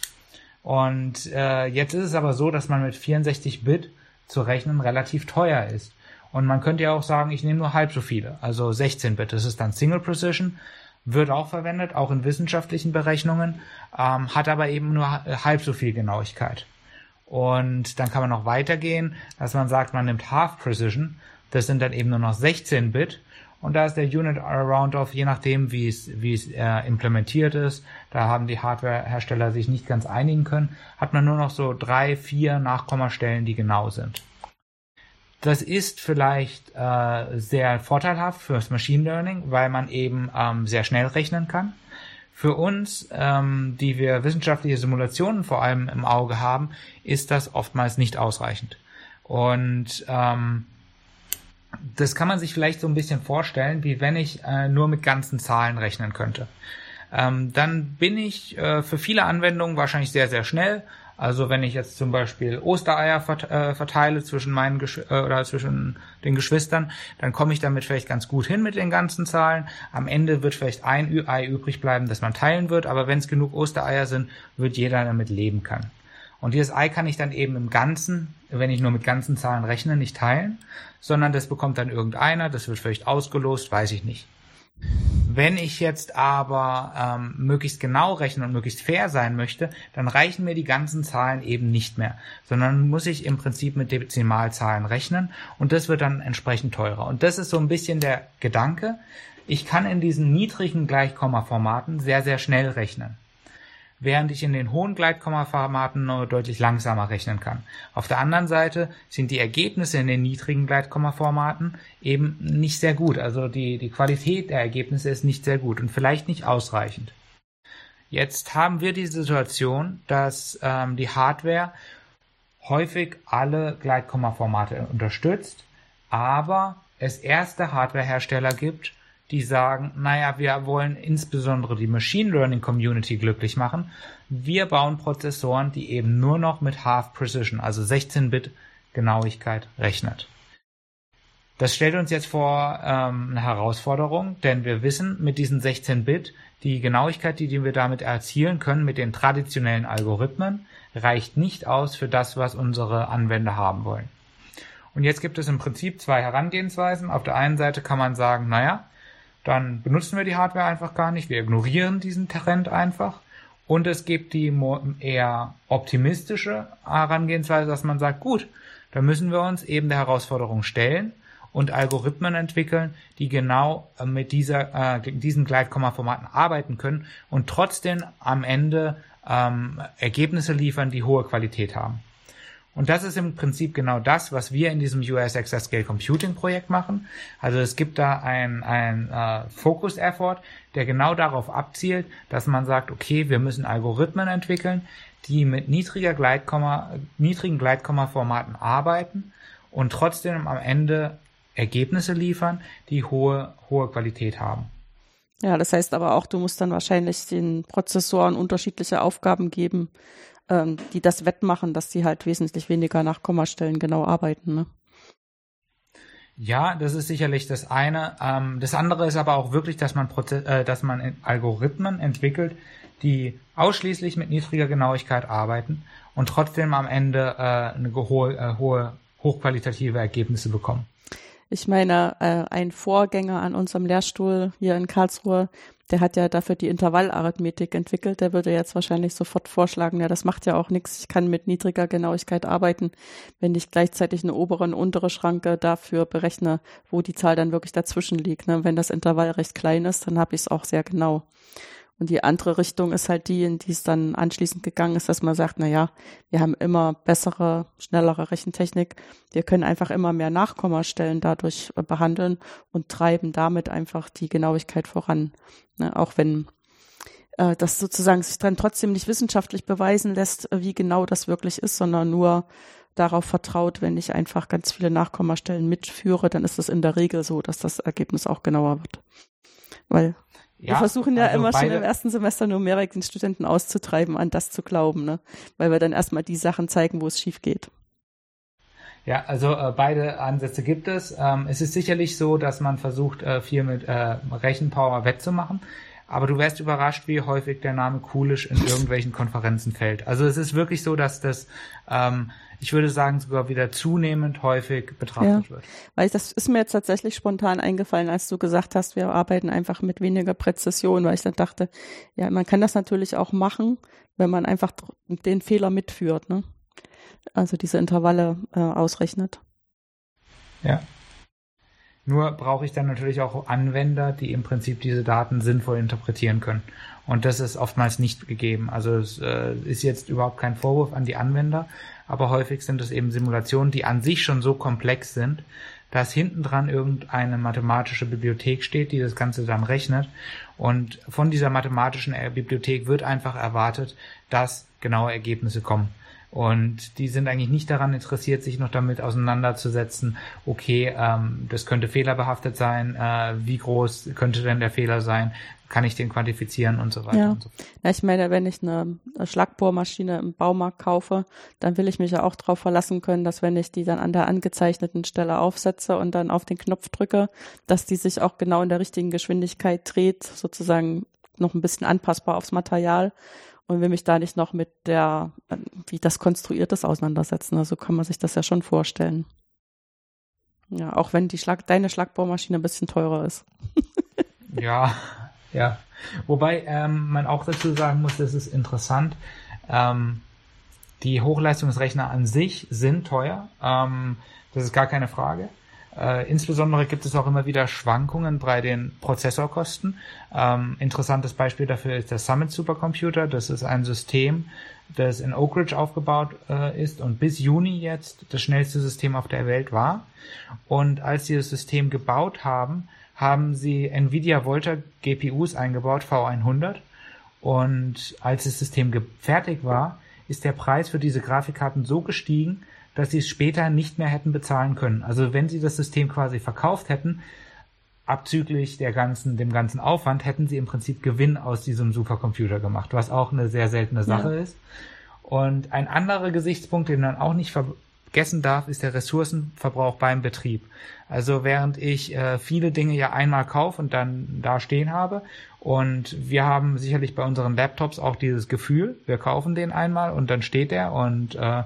Und äh, jetzt ist es aber so, dass man mit 64 Bit zu rechnen relativ teuer ist. Und man könnte ja auch sagen, ich nehme nur halb so viele, also 16 Bit. Das ist dann Single Precision, wird auch verwendet, auch in wissenschaftlichen Berechnungen, ähm, hat aber eben nur halb so viel Genauigkeit. Und dann kann man noch weitergehen, dass man sagt, man nimmt Half Precision. Das sind dann eben nur noch 16 Bit. Und da ist der Unit Roundoff, je nachdem, wie es, wie es äh, implementiert ist, da haben die Hardwarehersteller sich nicht ganz einigen können, hat man nur noch so drei, vier Nachkommastellen, die genau sind. Das ist vielleicht äh, sehr vorteilhaft fürs Machine Learning, weil man eben ähm, sehr schnell rechnen kann. Für uns, ähm, die wir wissenschaftliche Simulationen vor allem im Auge haben, ist das oftmals nicht ausreichend. Und ähm, das kann man sich vielleicht so ein bisschen vorstellen, wie wenn ich äh, nur mit ganzen Zahlen rechnen könnte. Ähm, dann bin ich äh, für viele Anwendungen wahrscheinlich sehr, sehr schnell, also wenn ich jetzt zum Beispiel Ostereier äh, verteile zwischen meinen Gesch äh, oder zwischen den Geschwistern, dann komme ich damit vielleicht ganz gut hin mit den ganzen Zahlen. Am Ende wird vielleicht ein Ei übrig bleiben, das man teilen wird, aber wenn es genug Ostereier sind, wird jeder damit leben können. Und dieses Ei kann ich dann eben im Ganzen, wenn ich nur mit ganzen Zahlen rechne, nicht teilen, sondern das bekommt dann irgendeiner, das wird vielleicht ausgelost, weiß ich nicht. Wenn ich jetzt aber ähm, möglichst genau rechnen und möglichst fair sein möchte, dann reichen mir die ganzen Zahlen eben nicht mehr, sondern muss ich im Prinzip mit Dezimalzahlen rechnen und das wird dann entsprechend teurer. Und das ist so ein bisschen der Gedanke. Ich kann in diesen niedrigen Gleichkommaformaten sehr, sehr schnell rechnen während ich in den hohen Gleitkommaformaten nur deutlich langsamer rechnen kann. Auf der anderen Seite sind die Ergebnisse in den niedrigen Gleitkommaformaten eben nicht sehr gut. Also die, die Qualität der Ergebnisse ist nicht sehr gut und vielleicht nicht ausreichend. Jetzt haben wir die Situation, dass ähm, die Hardware häufig alle Gleitkommaformate unterstützt, aber es erste Hardwarehersteller gibt, die sagen, naja, wir wollen insbesondere die Machine Learning Community glücklich machen. Wir bauen Prozessoren, die eben nur noch mit Half Precision, also 16-Bit Genauigkeit rechnet. Das stellt uns jetzt vor ähm, eine Herausforderung, denn wir wissen mit diesen 16-Bit, die Genauigkeit, die, die wir damit erzielen können mit den traditionellen Algorithmen, reicht nicht aus für das, was unsere Anwender haben wollen. Und jetzt gibt es im Prinzip zwei Herangehensweisen. Auf der einen Seite kann man sagen, naja, dann benutzen wir die Hardware einfach gar nicht, wir ignorieren diesen Trend einfach. Und es gibt die eher optimistische Herangehensweise, dass man sagt, gut, dann müssen wir uns eben der Herausforderung stellen und Algorithmen entwickeln, die genau äh, mit dieser, äh, diesen Gleitkommaformaten arbeiten können und trotzdem am Ende ähm, Ergebnisse liefern, die hohe Qualität haben. Und das ist im Prinzip genau das, was wir in diesem US Scale Computing Projekt machen. Also es gibt da ein, ein äh, Focus Effort, der genau darauf abzielt, dass man sagt, okay, wir müssen Algorithmen entwickeln, die mit niedriger Gleitkomma, niedrigen Gleitkomma-Formaten arbeiten und trotzdem am Ende Ergebnisse liefern, die hohe, hohe Qualität haben. Ja, das heißt aber auch, du musst dann wahrscheinlich den Prozessoren unterschiedliche Aufgaben geben, ähm, die das wettmachen, dass die halt wesentlich weniger nach Kommastellen genau arbeiten. Ne? Ja, das ist sicherlich das eine. Ähm, das andere ist aber auch wirklich, dass man, Proze äh, dass man Algorithmen entwickelt, die ausschließlich mit niedriger Genauigkeit arbeiten und trotzdem am Ende äh, eine hohe, äh, hohe, hochqualitative Ergebnisse bekommen. Ich meine, äh, ein Vorgänger an unserem Lehrstuhl hier in Karlsruhe, der hat ja dafür die Intervallarithmetik entwickelt. Der würde jetzt wahrscheinlich sofort vorschlagen, ja, das macht ja auch nichts. Ich kann mit niedriger Genauigkeit arbeiten, wenn ich gleichzeitig eine obere und untere Schranke dafür berechne, wo die Zahl dann wirklich dazwischen liegt. Ne? Wenn das Intervall recht klein ist, dann habe ich es auch sehr genau. Und die andere Richtung ist halt die, in die es dann anschließend gegangen ist, dass man sagt, na ja, wir haben immer bessere, schnellere Rechentechnik. Wir können einfach immer mehr Nachkommastellen dadurch äh, behandeln und treiben damit einfach die Genauigkeit voran. Ne, auch wenn äh, das sozusagen sich dann trotzdem nicht wissenschaftlich beweisen lässt, äh, wie genau das wirklich ist, sondern nur darauf vertraut, wenn ich einfach ganz viele Nachkommastellen mitführe, dann ist es in der Regel so, dass das Ergebnis auch genauer wird. Weil ja, wir versuchen ja also immer schon im ersten Semester Numerik den Studenten auszutreiben, an das zu glauben, ne? Weil wir dann erstmal die Sachen zeigen, wo es schief geht. Ja, also äh, beide Ansätze gibt es. Ähm, es ist sicherlich so, dass man versucht, äh, viel mit äh, Rechenpower wettzumachen. Aber du wärst überrascht, wie häufig der Name Coolish in irgendwelchen Konferenzen fällt. Also es ist wirklich so, dass das ähm, ich würde sagen, sogar wieder zunehmend häufig betrachtet ja, wird. Weil das ist mir jetzt tatsächlich spontan eingefallen, als du gesagt hast, wir arbeiten einfach mit weniger Präzision, weil ich dann dachte, ja, man kann das natürlich auch machen, wenn man einfach den Fehler mitführt, ne? Also diese Intervalle äh, ausrechnet. Ja. Nur brauche ich dann natürlich auch Anwender, die im Prinzip diese Daten sinnvoll interpretieren können. Und das ist oftmals nicht gegeben. Also es äh, ist jetzt überhaupt kein Vorwurf an die Anwender, aber häufig sind es eben Simulationen, die an sich schon so komplex sind, dass hinten dran irgendeine mathematische Bibliothek steht, die das Ganze dann rechnet. Und von dieser mathematischen Bibliothek wird einfach erwartet, dass genaue Ergebnisse kommen. Und die sind eigentlich nicht daran interessiert, sich noch damit auseinanderzusetzen, okay, ähm, das könnte fehlerbehaftet sein, äh, wie groß könnte denn der Fehler sein, kann ich den quantifizieren und so weiter ja. und so fort. Ja, ich meine, wenn ich eine Schlagbohrmaschine im Baumarkt kaufe, dann will ich mich ja auch darauf verlassen können, dass wenn ich die dann an der angezeichneten Stelle aufsetze und dann auf den Knopf drücke, dass die sich auch genau in der richtigen Geschwindigkeit dreht, sozusagen noch ein bisschen anpassbar aufs Material und will mich da nicht noch mit der, wie das konstruiert ist, auseinandersetzen. Also kann man sich das ja schon vorstellen. Ja, auch wenn die Schlag, deine Schlagbohrmaschine ein bisschen teurer ist. ja, ja. Wobei ähm, man auch dazu sagen muss, das ist interessant. Ähm, die Hochleistungsrechner an sich sind teuer. Ähm, das ist gar keine Frage. Äh, insbesondere gibt es auch immer wieder Schwankungen bei den Prozessorkosten. Ähm, interessantes Beispiel dafür ist der Summit Supercomputer. Das ist ein System, das in Oak Ridge aufgebaut äh, ist und bis Juni jetzt das schnellste System auf der Welt war. Und als sie das System gebaut haben, haben sie Nvidia Volta GPUs eingebaut, V100. Und als das System fertig war, ist der Preis für diese Grafikkarten so gestiegen, dass sie es später nicht mehr hätten bezahlen können. Also wenn sie das System quasi verkauft hätten, abzüglich der ganzen, dem ganzen Aufwand, hätten sie im Prinzip Gewinn aus diesem Supercomputer gemacht, was auch eine sehr seltene Sache ja. ist. Und ein anderer Gesichtspunkt, den man auch nicht vergessen darf, ist der Ressourcenverbrauch beim Betrieb. Also während ich äh, viele Dinge ja einmal kaufe und dann da stehen habe und wir haben sicherlich bei unseren Laptops auch dieses Gefühl, wir kaufen den einmal und dann steht der und äh,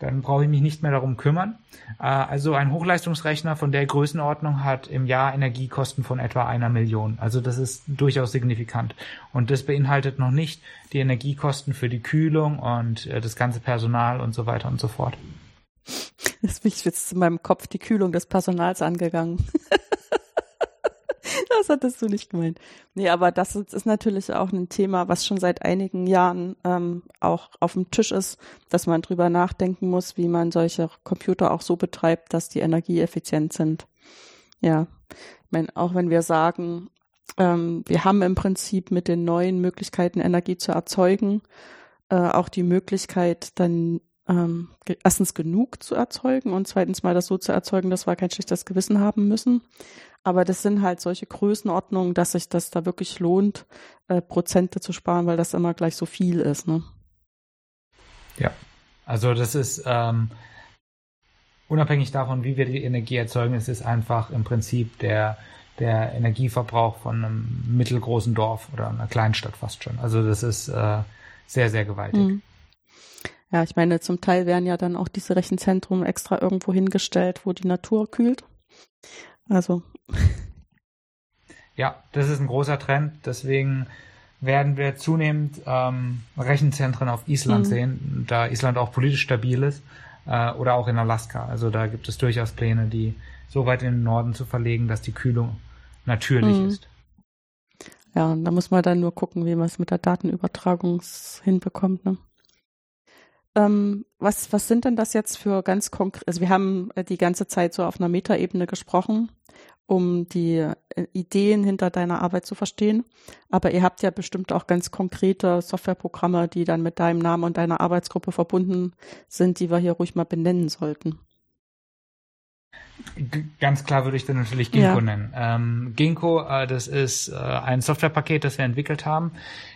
dann brauche ich mich nicht mehr darum kümmern. Äh, also ein Hochleistungsrechner von der Größenordnung hat im Jahr Energiekosten von etwa einer Million. Also das ist durchaus signifikant. Und das beinhaltet noch nicht die Energiekosten für die Kühlung und äh, das ganze Personal und so weiter und so fort. Das ich jetzt in meinem Kopf die Kühlung des Personals angegangen. das hattest du nicht gemeint. Nee, aber das ist natürlich auch ein Thema, was schon seit einigen Jahren ähm, auch auf dem Tisch ist, dass man drüber nachdenken muss, wie man solche Computer auch so betreibt, dass die energieeffizient sind. Ja, ich meine, auch wenn wir sagen, ähm, wir haben im Prinzip mit den neuen Möglichkeiten Energie zu erzeugen, äh, auch die Möglichkeit, dann ähm, erstens genug zu erzeugen und zweitens mal das so zu erzeugen, dass wir kein schlechtes Gewissen haben müssen. Aber das sind halt solche Größenordnungen, dass sich das da wirklich lohnt, äh, Prozente zu sparen, weil das immer gleich so viel ist. Ne? Ja, also das ist ähm, unabhängig davon, wie wir die Energie erzeugen, es ist einfach im Prinzip der der Energieverbrauch von einem mittelgroßen Dorf oder einer Kleinstadt fast schon. Also das ist äh, sehr, sehr gewaltig. Mhm. Ja, ich meine, zum Teil werden ja dann auch diese Rechenzentren extra irgendwo hingestellt, wo die Natur kühlt. Also. Ja, das ist ein großer Trend. Deswegen werden wir zunehmend ähm, Rechenzentren auf Island mhm. sehen, da Island auch politisch stabil ist, äh, oder auch in Alaska. Also da gibt es durchaus Pläne, die so weit in den Norden zu verlegen, dass die Kühlung natürlich mhm. ist. Ja, und da muss man dann nur gucken, wie man es mit der Datenübertragung hinbekommt. Ne? Ähm, was, was sind denn das jetzt für ganz konkret? Also wir haben äh, die ganze Zeit so auf einer Metaebene gesprochen, um die äh, Ideen hinter deiner Arbeit zu verstehen. Aber ihr habt ja bestimmt auch ganz konkrete Softwareprogramme, die dann mit deinem Namen und deiner Arbeitsgruppe verbunden sind, die wir hier ruhig mal benennen sollten. Ganz klar würde ich dann natürlich Ginkgo ja. nennen. Ähm, Ginkgo, äh, das ist äh, ein Softwarepaket, das wir entwickelt haben.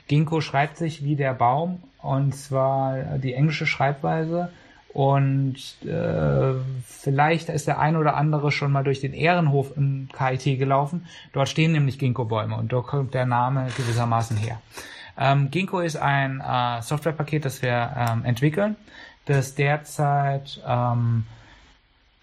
Ginkgo schreibt sich wie der Baum und zwar die englische Schreibweise. Und äh, vielleicht ist der ein oder andere schon mal durch den Ehrenhof im KIT gelaufen. Dort stehen nämlich Ginkgo-Bäume und dort kommt der Name gewissermaßen her. Ähm, Ginkgo ist ein äh, Softwarepaket, das wir ähm, entwickeln, das derzeit ähm,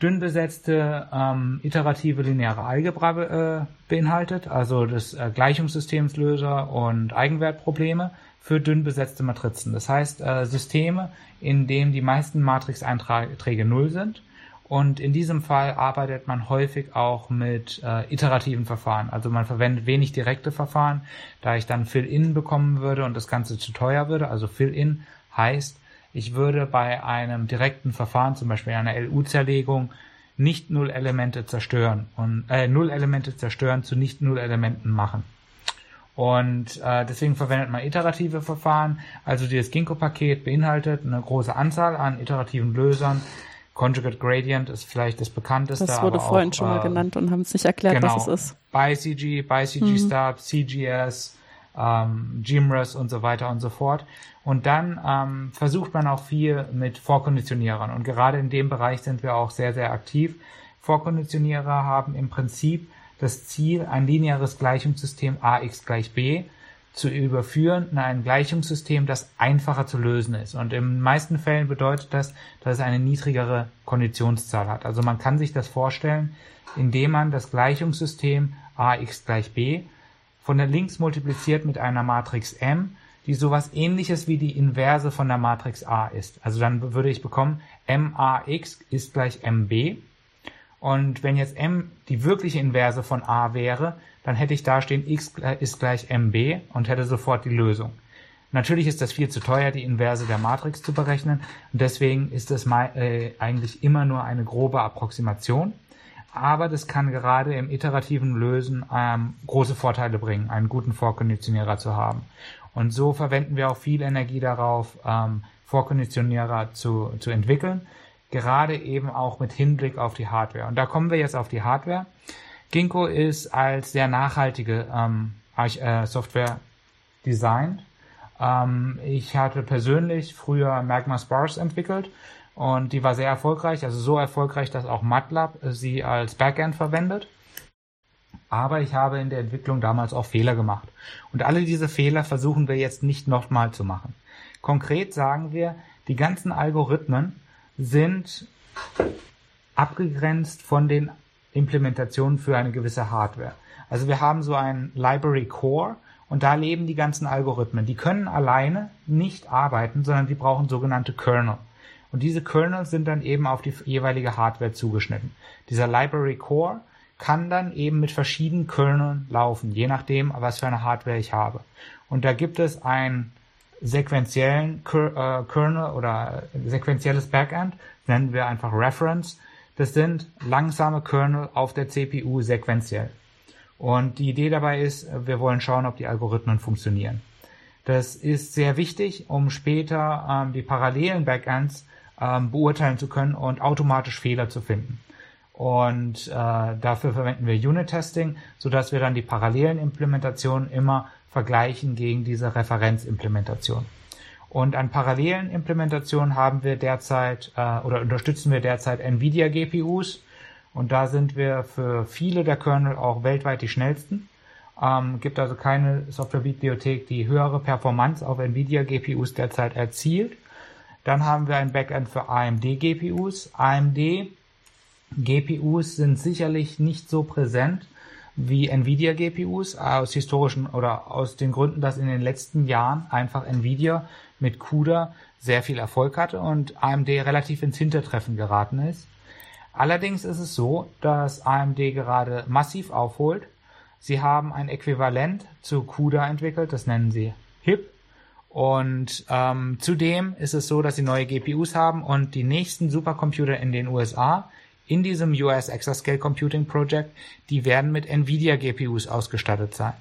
dünn besetzte ähm, iterative lineare Algebra äh, beinhaltet, also das äh, Gleichungssystemslöser und Eigenwertprobleme für dünn besetzte Matrizen. Das heißt äh, Systeme, in denen die meisten Matrix-Einträge null sind. Und in diesem Fall arbeitet man häufig auch mit äh, iterativen Verfahren. Also man verwendet wenig direkte Verfahren, da ich dann Fill-In bekommen würde und das Ganze zu teuer würde. Also Fill-In heißt, ich würde bei einem direkten Verfahren, zum Beispiel einer LU-Zerlegung, nicht Null-Elemente zerstören und äh, Null-Elemente zerstören zu nicht Null-Elementen machen. Und äh, deswegen verwendet man iterative Verfahren. Also dieses Ginkgo-Paket beinhaltet eine große Anzahl an iterativen Lösern. Conjugate Gradient ist vielleicht das bekannteste. Das wurde vorhin auch, schon mal äh, genannt und haben es nicht erklärt, genau, was es ist. BiCG, BiCG-Stub, mhm. CGS, ähm, GMRS und so weiter und so fort. Und dann ähm, versucht man auch viel mit Vorkonditionierern. Und gerade in dem Bereich sind wir auch sehr, sehr aktiv. Vorkonditionierer haben im Prinzip das Ziel, ein lineares Gleichungssystem ax gleich b zu überführen in ein Gleichungssystem, das einfacher zu lösen ist. Und in den meisten Fällen bedeutet das, dass es eine niedrigere Konditionszahl hat. Also man kann sich das vorstellen, indem man das Gleichungssystem ax gleich b von der links multipliziert mit einer Matrix M die sowas ähnliches wie die Inverse von der Matrix A ist. Also dann würde ich bekommen, MAX ist gleich MB. Und wenn jetzt M die wirkliche Inverse von A wäre, dann hätte ich da stehen, X ist gleich MB und hätte sofort die Lösung. Natürlich ist das viel zu teuer, die Inverse der Matrix zu berechnen. Und deswegen ist das äh, eigentlich immer nur eine grobe Approximation. Aber das kann gerade im iterativen Lösen ähm, große Vorteile bringen, einen guten Vorkonditionierer zu haben. Und so verwenden wir auch viel Energie darauf, ähm, Vorkonditionierer zu, zu entwickeln, gerade eben auch mit Hinblick auf die Hardware. Und da kommen wir jetzt auf die Hardware. Ginkgo ist als sehr nachhaltige ähm, äh, Software designt. Ähm, ich hatte persönlich früher Magma Sparse entwickelt und die war sehr erfolgreich, also so erfolgreich, dass auch MATLAB sie als Backend verwendet aber ich habe in der Entwicklung damals auch Fehler gemacht. Und alle diese Fehler versuchen wir jetzt nicht nochmal zu machen. Konkret sagen wir, die ganzen Algorithmen sind abgegrenzt von den Implementationen für eine gewisse Hardware. Also wir haben so ein Library Core und da leben die ganzen Algorithmen. Die können alleine nicht arbeiten, sondern die brauchen sogenannte Kernel. Und diese Kernel sind dann eben auf die jeweilige Hardware zugeschnitten. Dieser Library Core kann dann eben mit verschiedenen Kerneln laufen, je nachdem, was für eine Hardware ich habe. Und da gibt es einen sequentiellen äh, Kernel oder sequentielles Backend, nennen wir einfach Reference. Das sind langsame Kernel auf der CPU sequenziell. Und die Idee dabei ist, wir wollen schauen, ob die Algorithmen funktionieren. Das ist sehr wichtig, um später ähm, die parallelen Backends ähm, beurteilen zu können und automatisch Fehler zu finden. Und äh, dafür verwenden wir Unit-Testing, sodass wir dann die parallelen Implementationen immer vergleichen gegen diese Referenzimplementation. Und an parallelen Implementationen haben wir derzeit äh, oder unterstützen wir derzeit NVIDIA GPUs. Und da sind wir für viele der Kernel auch weltweit die schnellsten. Ähm, gibt also keine Softwarebibliothek, die höhere Performance auf NVIDIA GPUs derzeit erzielt. Dann haben wir ein Backend für AMD GPUs. AMD GPUs sind sicherlich nicht so präsent wie Nvidia GPUs aus historischen oder aus den Gründen, dass in den letzten Jahren einfach Nvidia mit CUDA sehr viel Erfolg hatte und AMD relativ ins Hintertreffen geraten ist. Allerdings ist es so, dass AMD gerade massiv aufholt. Sie haben ein Äquivalent zu CUDA entwickelt, das nennen sie HIP. Und ähm, zudem ist es so, dass sie neue GPUs haben und die nächsten Supercomputer in den USA in diesem US Exascale Computing Project, die werden mit NVIDIA GPUs ausgestattet sein.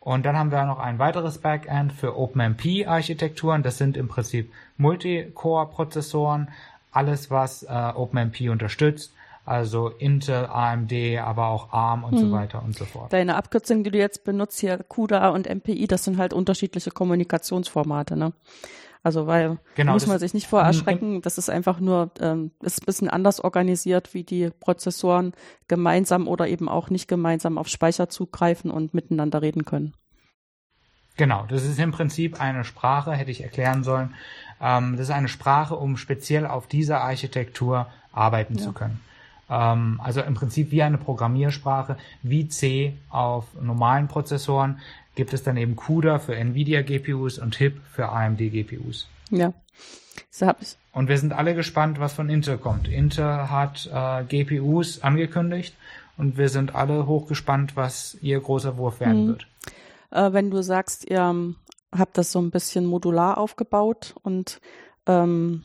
Und dann haben wir noch ein weiteres Backend für OpenMP-Architekturen. Das sind im Prinzip Multicore-Prozessoren, alles was äh, OpenMP unterstützt. Also Intel, AMD, aber auch ARM und hm. so weiter und so fort. Deine Abkürzung, die du jetzt benutzt hier, CUDA und MPI, das sind halt unterschiedliche Kommunikationsformate, ne? Also weil genau, muss man sich nicht vor erschrecken, das ist einfach nur, ähm, ist ein bisschen anders organisiert, wie die Prozessoren gemeinsam oder eben auch nicht gemeinsam auf Speicher zugreifen und miteinander reden können. Genau, das ist im Prinzip eine Sprache, hätte ich erklären sollen. Ähm, das ist eine Sprache, um speziell auf dieser Architektur arbeiten ja. zu können. Ähm, also im Prinzip wie eine Programmiersprache, wie C auf normalen Prozessoren, gibt es dann eben CUDA für NVIDIA GPUs und HIP für AMD GPUs. Ja. So hab ich. Und wir sind alle gespannt, was von Intel kommt. Intel hat äh, GPUs angekündigt und wir sind alle hochgespannt, was ihr großer Wurf werden mhm. wird. Äh, wenn du sagst, ihr ähm, habt das so ein bisschen modular aufgebaut und ähm,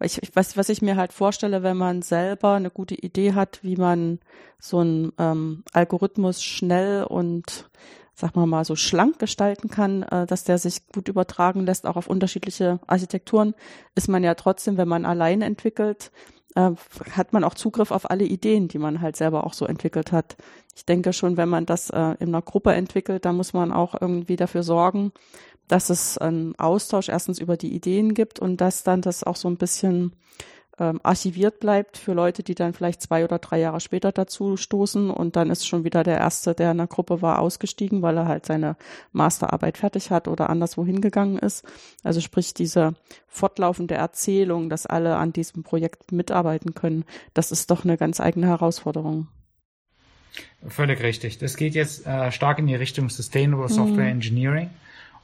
ich, ich, was, was ich mir halt vorstelle, wenn man selber eine gute Idee hat, wie man so einen ähm, Algorithmus schnell und sag mal mal, so schlank gestalten kann, äh, dass der sich gut übertragen lässt, auch auf unterschiedliche Architekturen, ist man ja trotzdem, wenn man allein entwickelt, äh, hat man auch Zugriff auf alle Ideen, die man halt selber auch so entwickelt hat. Ich denke schon, wenn man das äh, in einer Gruppe entwickelt, dann muss man auch irgendwie dafür sorgen, dass es einen Austausch erstens über die Ideen gibt und dass dann das auch so ein bisschen ähm, archiviert bleibt für Leute, die dann vielleicht zwei oder drei Jahre später dazu stoßen und dann ist schon wieder der Erste, der in der Gruppe war, ausgestiegen, weil er halt seine Masterarbeit fertig hat oder anderswo hingegangen ist. Also sprich diese fortlaufende Erzählung, dass alle an diesem Projekt mitarbeiten können, das ist doch eine ganz eigene Herausforderung. Völlig richtig. Das geht jetzt äh, stark in die Richtung Sustainable Software mhm.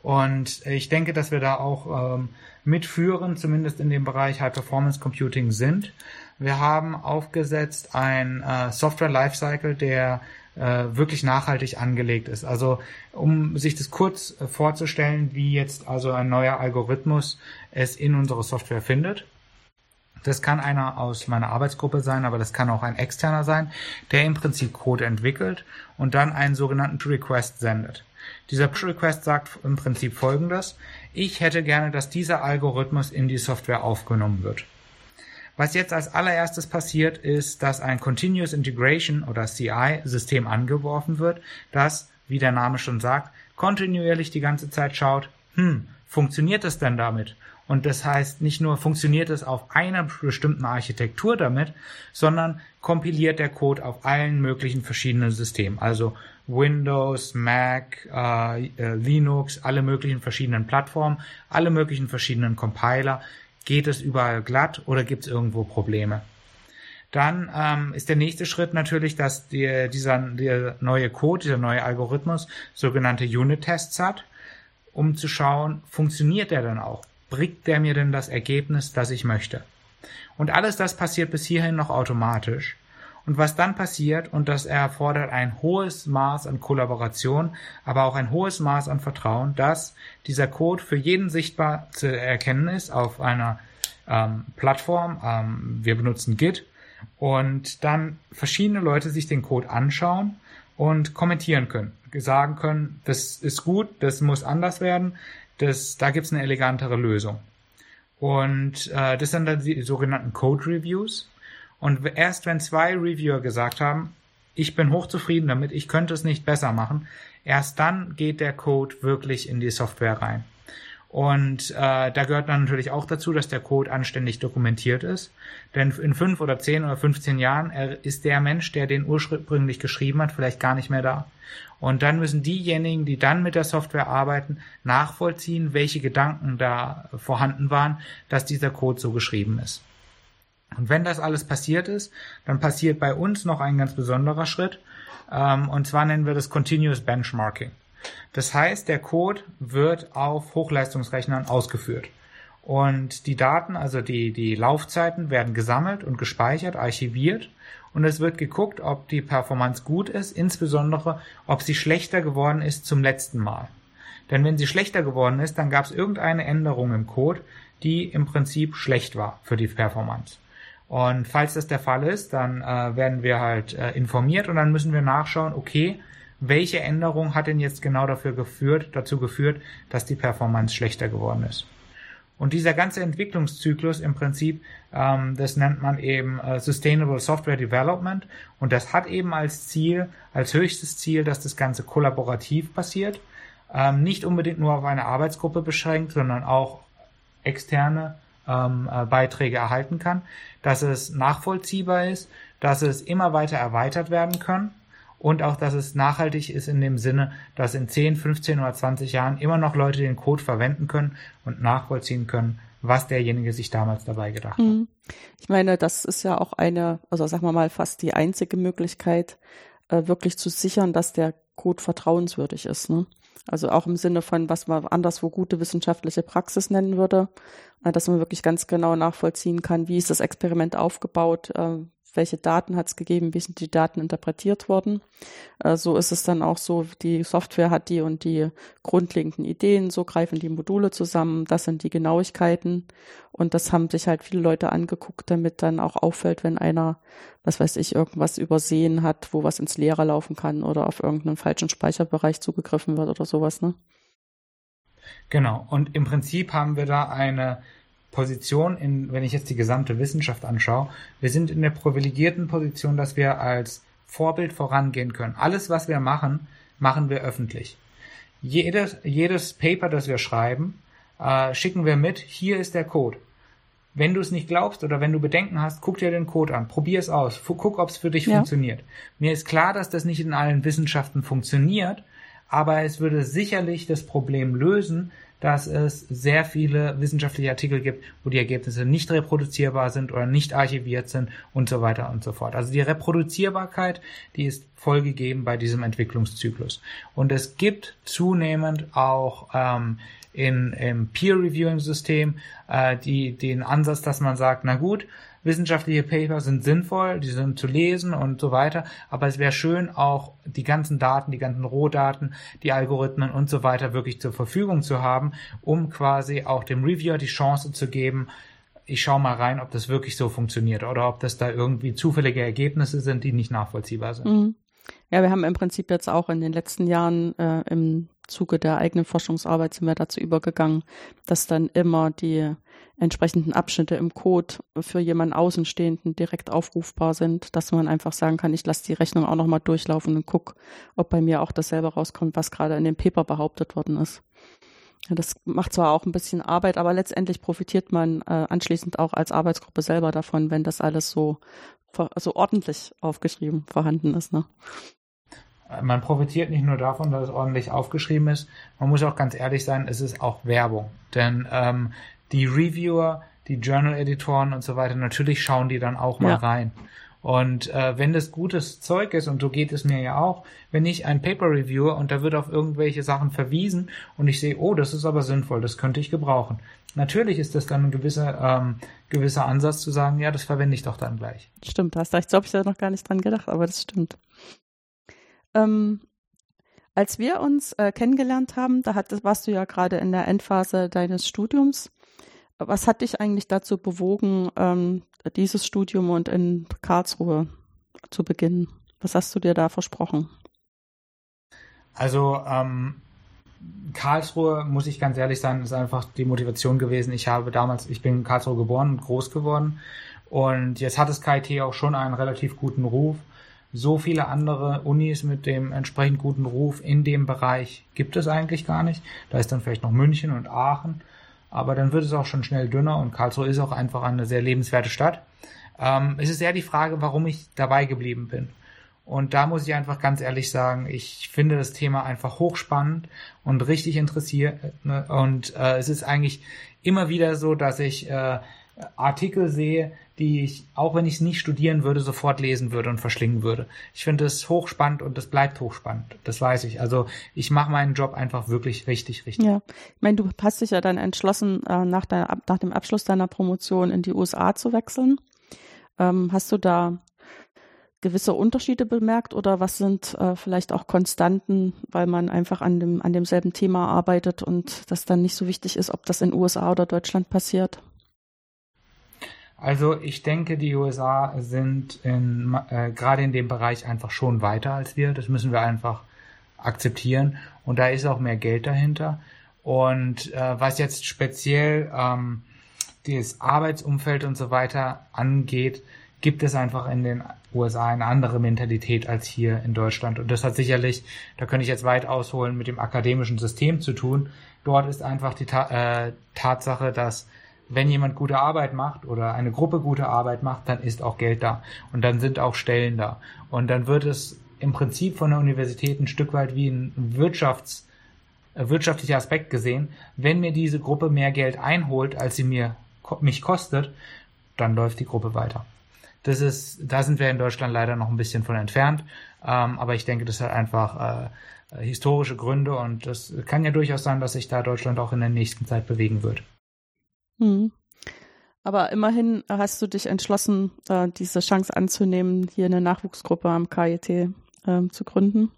Und ich denke, dass wir da auch ähm, mitführen, zumindest in dem Bereich High Performance Computing sind. Wir haben aufgesetzt ein äh, Software Lifecycle, der äh, wirklich nachhaltig angelegt ist. Also um sich das kurz äh, vorzustellen, wie jetzt also ein neuer Algorithmus es in unserer Software findet. Das kann einer aus meiner Arbeitsgruppe sein, aber das kann auch ein externer sein, der im Prinzip Code entwickelt und dann einen sogenannten Request sendet. Dieser Push-Request sagt im Prinzip folgendes. Ich hätte gerne, dass dieser Algorithmus in die Software aufgenommen wird. Was jetzt als allererstes passiert, ist, dass ein Continuous Integration oder CI-System angeworfen wird, das, wie der Name schon sagt, kontinuierlich die ganze Zeit schaut, hm, funktioniert es denn damit? Und das heißt, nicht nur funktioniert es auf einer bestimmten Architektur damit, sondern kompiliert der Code auf allen möglichen verschiedenen Systemen. Also Windows, Mac, äh, äh, Linux, alle möglichen verschiedenen Plattformen, alle möglichen verschiedenen Compiler. Geht es überall glatt oder gibt es irgendwo Probleme? Dann ähm, ist der nächste Schritt natürlich, dass die, dieser der neue Code, dieser neue Algorithmus sogenannte Unit-Tests hat, um zu schauen, funktioniert der dann auch? Bringt der mir denn das Ergebnis, das ich möchte? Und alles das passiert bis hierhin noch automatisch. Und was dann passiert, und das erfordert ein hohes Maß an Kollaboration, aber auch ein hohes Maß an Vertrauen, dass dieser Code für jeden sichtbar zu erkennen ist auf einer ähm, Plattform. Ähm, wir benutzen Git und dann verschiedene Leute sich den Code anschauen und kommentieren können, sagen können, das ist gut, das muss anders werden, das, da gibt's eine elegantere Lösung. Und äh, das sind dann die sogenannten Code Reviews. Und erst wenn zwei Reviewer gesagt haben, ich bin hochzufrieden damit, ich könnte es nicht besser machen, erst dann geht der Code wirklich in die Software rein. Und äh, da gehört dann natürlich auch dazu, dass der Code anständig dokumentiert ist. Denn in fünf oder zehn oder 15 Jahren ist der Mensch, der den ursprünglich geschrieben hat, vielleicht gar nicht mehr da. Und dann müssen diejenigen, die dann mit der Software arbeiten, nachvollziehen, welche Gedanken da vorhanden waren, dass dieser Code so geschrieben ist. Und wenn das alles passiert ist, dann passiert bei uns noch ein ganz besonderer Schritt. Ähm, und zwar nennen wir das Continuous Benchmarking. Das heißt, der Code wird auf Hochleistungsrechnern ausgeführt. Und die Daten, also die, die Laufzeiten werden gesammelt und gespeichert, archiviert. Und es wird geguckt, ob die Performance gut ist, insbesondere ob sie schlechter geworden ist zum letzten Mal. Denn wenn sie schlechter geworden ist, dann gab es irgendeine Änderung im Code, die im Prinzip schlecht war für die Performance. Und falls das der Fall ist, dann äh, werden wir halt äh, informiert und dann müssen wir nachschauen, okay, welche Änderung hat denn jetzt genau dafür geführt, dazu geführt, dass die Performance schlechter geworden ist. Und dieser ganze Entwicklungszyklus im Prinzip, ähm, das nennt man eben äh, Sustainable Software Development. Und das hat eben als Ziel, als höchstes Ziel, dass das Ganze kollaborativ passiert. Ähm, nicht unbedingt nur auf eine Arbeitsgruppe beschränkt, sondern auch externe ähm, äh, Beiträge erhalten kann, dass es nachvollziehbar ist, dass es immer weiter erweitert werden kann und auch, dass es nachhaltig ist in dem Sinne, dass in 10, 15 oder 20 Jahren immer noch Leute den Code verwenden können und nachvollziehen können, was derjenige sich damals dabei gedacht hat. Mhm. Ich meine, das ist ja auch eine, also sagen wir mal, fast die einzige Möglichkeit, äh, wirklich zu sichern, dass der Code vertrauenswürdig ist. Ne? Also auch im Sinne von, was man anderswo gute wissenschaftliche Praxis nennen würde, äh, dass man wirklich ganz genau nachvollziehen kann, wie ist das Experiment aufgebaut, äh, welche Daten hat es gegeben, wie sind die Daten interpretiert worden. Äh, so ist es dann auch so, die Software hat die und die grundlegenden Ideen, so greifen die Module zusammen, das sind die Genauigkeiten und das haben sich halt viele Leute angeguckt, damit dann auch auffällt, wenn einer, was weiß ich, irgendwas übersehen hat, wo was ins Leere laufen kann oder auf irgendeinen falschen Speicherbereich zugegriffen wird oder sowas, ne? Genau. Und im Prinzip haben wir da eine Position in, wenn ich jetzt die gesamte Wissenschaft anschaue, wir sind in der privilegierten Position, dass wir als Vorbild vorangehen können. Alles, was wir machen, machen wir öffentlich. Jedes, jedes Paper, das wir schreiben, äh, schicken wir mit, hier ist der Code. Wenn du es nicht glaubst oder wenn du Bedenken hast, guck dir den Code an, probier es aus, guck, ob es für dich ja. funktioniert. Mir ist klar, dass das nicht in allen Wissenschaften funktioniert, aber es würde sicherlich das Problem lösen, dass es sehr viele wissenschaftliche Artikel gibt, wo die Ergebnisse nicht reproduzierbar sind oder nicht archiviert sind und so weiter und so fort. Also die Reproduzierbarkeit, die ist vollgegeben bei diesem Entwicklungszyklus. Und es gibt zunehmend auch ähm, in, im Peer-Reviewing-System äh, die, den Ansatz, dass man sagt, na gut, wissenschaftliche Paper sind sinnvoll, die sind zu lesen und so weiter, aber es wäre schön, auch die ganzen Daten, die ganzen Rohdaten, die Algorithmen und so weiter wirklich zur Verfügung zu haben, um quasi auch dem Reviewer die Chance zu geben, ich schaue mal rein, ob das wirklich so funktioniert oder ob das da irgendwie zufällige Ergebnisse sind, die nicht nachvollziehbar sind. Mhm. Ja, wir haben im Prinzip jetzt auch in den letzten Jahren äh, im Zuge der eigenen Forschungsarbeit sind wir dazu übergegangen, dass dann immer die entsprechenden Abschnitte im Code für jemanden Außenstehenden direkt aufrufbar sind, dass man einfach sagen kann, ich lasse die Rechnung auch nochmal durchlaufen und guck, ob bei mir auch dasselbe rauskommt, was gerade in dem Paper behauptet worden ist. Das macht zwar auch ein bisschen Arbeit, aber letztendlich profitiert man äh, anschließend auch als Arbeitsgruppe selber davon, wenn das alles so, so ordentlich aufgeschrieben vorhanden ist. Ne? Man profitiert nicht nur davon, dass es ordentlich aufgeschrieben ist, man muss auch ganz ehrlich sein, es ist auch Werbung. Denn ähm, die Reviewer, die Journal-Editoren und so weiter, natürlich schauen die dann auch mal ja. rein. Und äh, wenn das gutes Zeug ist, und so geht es mir ja auch, wenn ich ein Paper reviewe und da wird auf irgendwelche Sachen verwiesen und ich sehe, oh, das ist aber sinnvoll, das könnte ich gebrauchen. Natürlich ist das dann ein gewisser, ähm, gewisser Ansatz zu sagen, ja, das verwende ich doch dann gleich. Stimmt, hast recht, so habe ich da noch gar nicht dran gedacht, aber das stimmt. Ähm, als wir uns äh, kennengelernt haben, da hat, warst du ja gerade in der Endphase deines Studiums. Was hat dich eigentlich dazu bewogen, ähm, dieses Studium und in Karlsruhe zu beginnen? Was hast du dir da versprochen? Also ähm, Karlsruhe, muss ich ganz ehrlich sein, ist einfach die Motivation gewesen. Ich habe damals, ich bin in Karlsruhe geboren und groß geworden. Und jetzt hat das KIT auch schon einen relativ guten Ruf. So viele andere Unis mit dem entsprechend guten Ruf in dem Bereich gibt es eigentlich gar nicht. Da ist dann vielleicht noch München und Aachen. Aber dann wird es auch schon schnell dünner und Karlsruhe ist auch einfach eine sehr lebenswerte Stadt. Ähm, es ist eher die Frage, warum ich dabei geblieben bin. Und da muss ich einfach ganz ehrlich sagen, ich finde das Thema einfach hochspannend und richtig interessiert. Ne? Und äh, es ist eigentlich immer wieder so, dass ich äh, Artikel sehe, die ich, auch wenn ich es nicht studieren würde, sofort lesen würde und verschlingen würde. Ich finde es hochspannend und es bleibt hochspannend. Das weiß ich. Also ich mache meinen Job einfach wirklich richtig, richtig. Ja, ich meine, du hast dich ja dann entschlossen, äh, nach, deiner, nach dem Abschluss deiner Promotion in die USA zu wechseln. Ähm, hast du da gewisse Unterschiede bemerkt oder was sind äh, vielleicht auch Konstanten, weil man einfach an dem an demselben Thema arbeitet und das dann nicht so wichtig ist, ob das in USA oder Deutschland passiert? Also ich denke, die USA sind in, äh, gerade in dem Bereich einfach schon weiter als wir. Das müssen wir einfach akzeptieren. Und da ist auch mehr Geld dahinter. Und äh, was jetzt speziell ähm, das Arbeitsumfeld und so weiter angeht, gibt es einfach in den USA eine andere Mentalität als hier in Deutschland. Und das hat sicherlich, da könnte ich jetzt weit ausholen, mit dem akademischen System zu tun. Dort ist einfach die Ta äh, Tatsache, dass wenn jemand gute Arbeit macht oder eine Gruppe gute Arbeit macht, dann ist auch Geld da und dann sind auch Stellen da. Und dann wird es im Prinzip von der Universität ein Stück weit wie ein Wirtschafts- äh, wirtschaftlicher Aspekt gesehen. Wenn mir diese Gruppe mehr Geld einholt, als sie mir mich kostet, dann läuft die Gruppe weiter. Das ist, da sind wir in Deutschland leider noch ein bisschen von entfernt. Ähm, aber ich denke, das hat einfach äh, historische Gründe und es kann ja durchaus sein, dass sich da Deutschland auch in der nächsten Zeit bewegen wird. Hm. Aber immerhin hast du dich entschlossen, äh, diese Chance anzunehmen, hier eine Nachwuchsgruppe am KIT äh, zu gründen.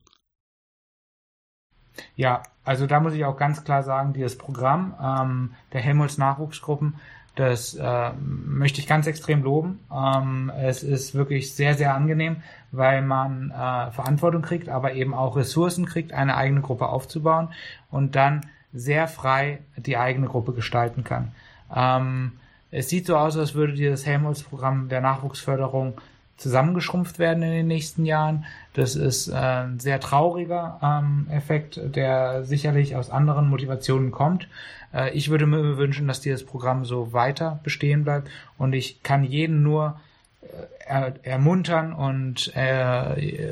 Ja, also da muss ich auch ganz klar sagen, dieses Programm ähm, der Helmholtz Nachwuchsgruppen das äh, möchte ich ganz extrem loben. Ähm, es ist wirklich sehr, sehr angenehm, weil man äh, Verantwortung kriegt, aber eben auch Ressourcen kriegt, eine eigene Gruppe aufzubauen und dann sehr frei die eigene Gruppe gestalten kann. Ähm, es sieht so aus, als würde dieses Helmholtz-Programm der Nachwuchsförderung zusammengeschrumpft werden in den nächsten Jahren. Das ist äh, ein sehr trauriger ähm, Effekt, der sicherlich aus anderen Motivationen kommt. Äh, ich würde mir wünschen, dass dieses Programm so weiter bestehen bleibt und ich kann jeden nur äh, er, ermuntern und äh,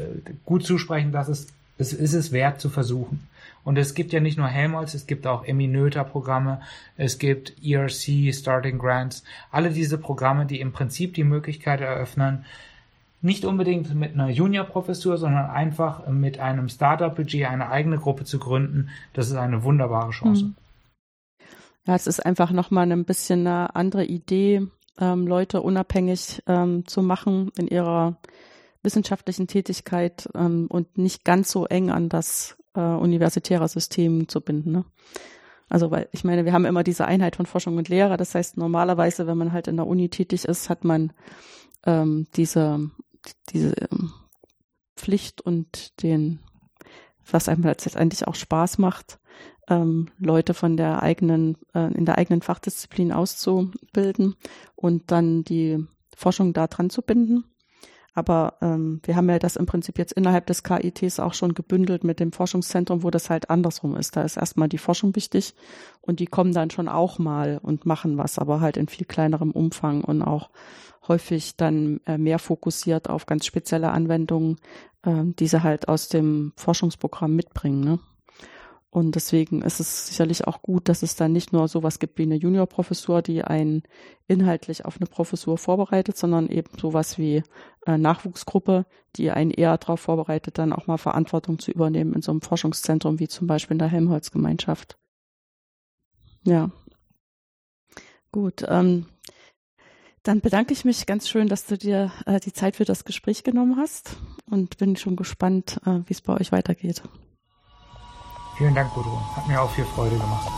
gut zusprechen, dass es, es ist es wert zu versuchen. Und es gibt ja nicht nur Helmholtz, es gibt auch Eminöter-Programme, es gibt ERC, Starting Grants, alle diese Programme, die im Prinzip die Möglichkeit eröffnen, nicht unbedingt mit einer Junior-Professur, sondern einfach mit einem Startup-Budget eine eigene Gruppe zu gründen. Das ist eine wunderbare Chance. Hm. Ja, es ist einfach nochmal ein bisschen eine andere Idee, ähm, Leute unabhängig ähm, zu machen in ihrer wissenschaftlichen Tätigkeit ähm, und nicht ganz so eng an das äh, universitäre System zu binden. Ne? Also, weil ich meine, wir haben immer diese Einheit von Forschung und Lehre. Das heißt, normalerweise, wenn man halt in der Uni tätig ist, hat man ähm, diese, diese ähm, Pflicht und den, was einem letztendlich auch Spaß macht, ähm, Leute von der eigenen, äh, in der eigenen Fachdisziplin auszubilden und dann die Forschung da dran zu binden. Aber ähm, wir haben ja das im Prinzip jetzt innerhalb des KITs auch schon gebündelt mit dem Forschungszentrum, wo das halt andersrum ist. Da ist erstmal die Forschung wichtig und die kommen dann schon auch mal und machen was, aber halt in viel kleinerem Umfang und auch häufig dann äh, mehr fokussiert auf ganz spezielle Anwendungen, äh, die sie halt aus dem Forschungsprogramm mitbringen. Ne? Und deswegen ist es sicherlich auch gut, dass es dann nicht nur sowas gibt wie eine Juniorprofessur, die einen inhaltlich auf eine Professur vorbereitet, sondern eben sowas wie äh, Nachwuchsgruppe, die einen eher darauf vorbereitet, dann auch mal Verantwortung zu übernehmen in so einem Forschungszentrum wie zum Beispiel in der Helmholtz-Gemeinschaft. Ja. Gut. Ähm, dann bedanke ich mich ganz schön, dass du dir äh, die Zeit für das Gespräch genommen hast und bin schon gespannt, äh, wie es bei euch weitergeht. Vielen Dank, Gudrun. Hat mir auch viel Freude gemacht.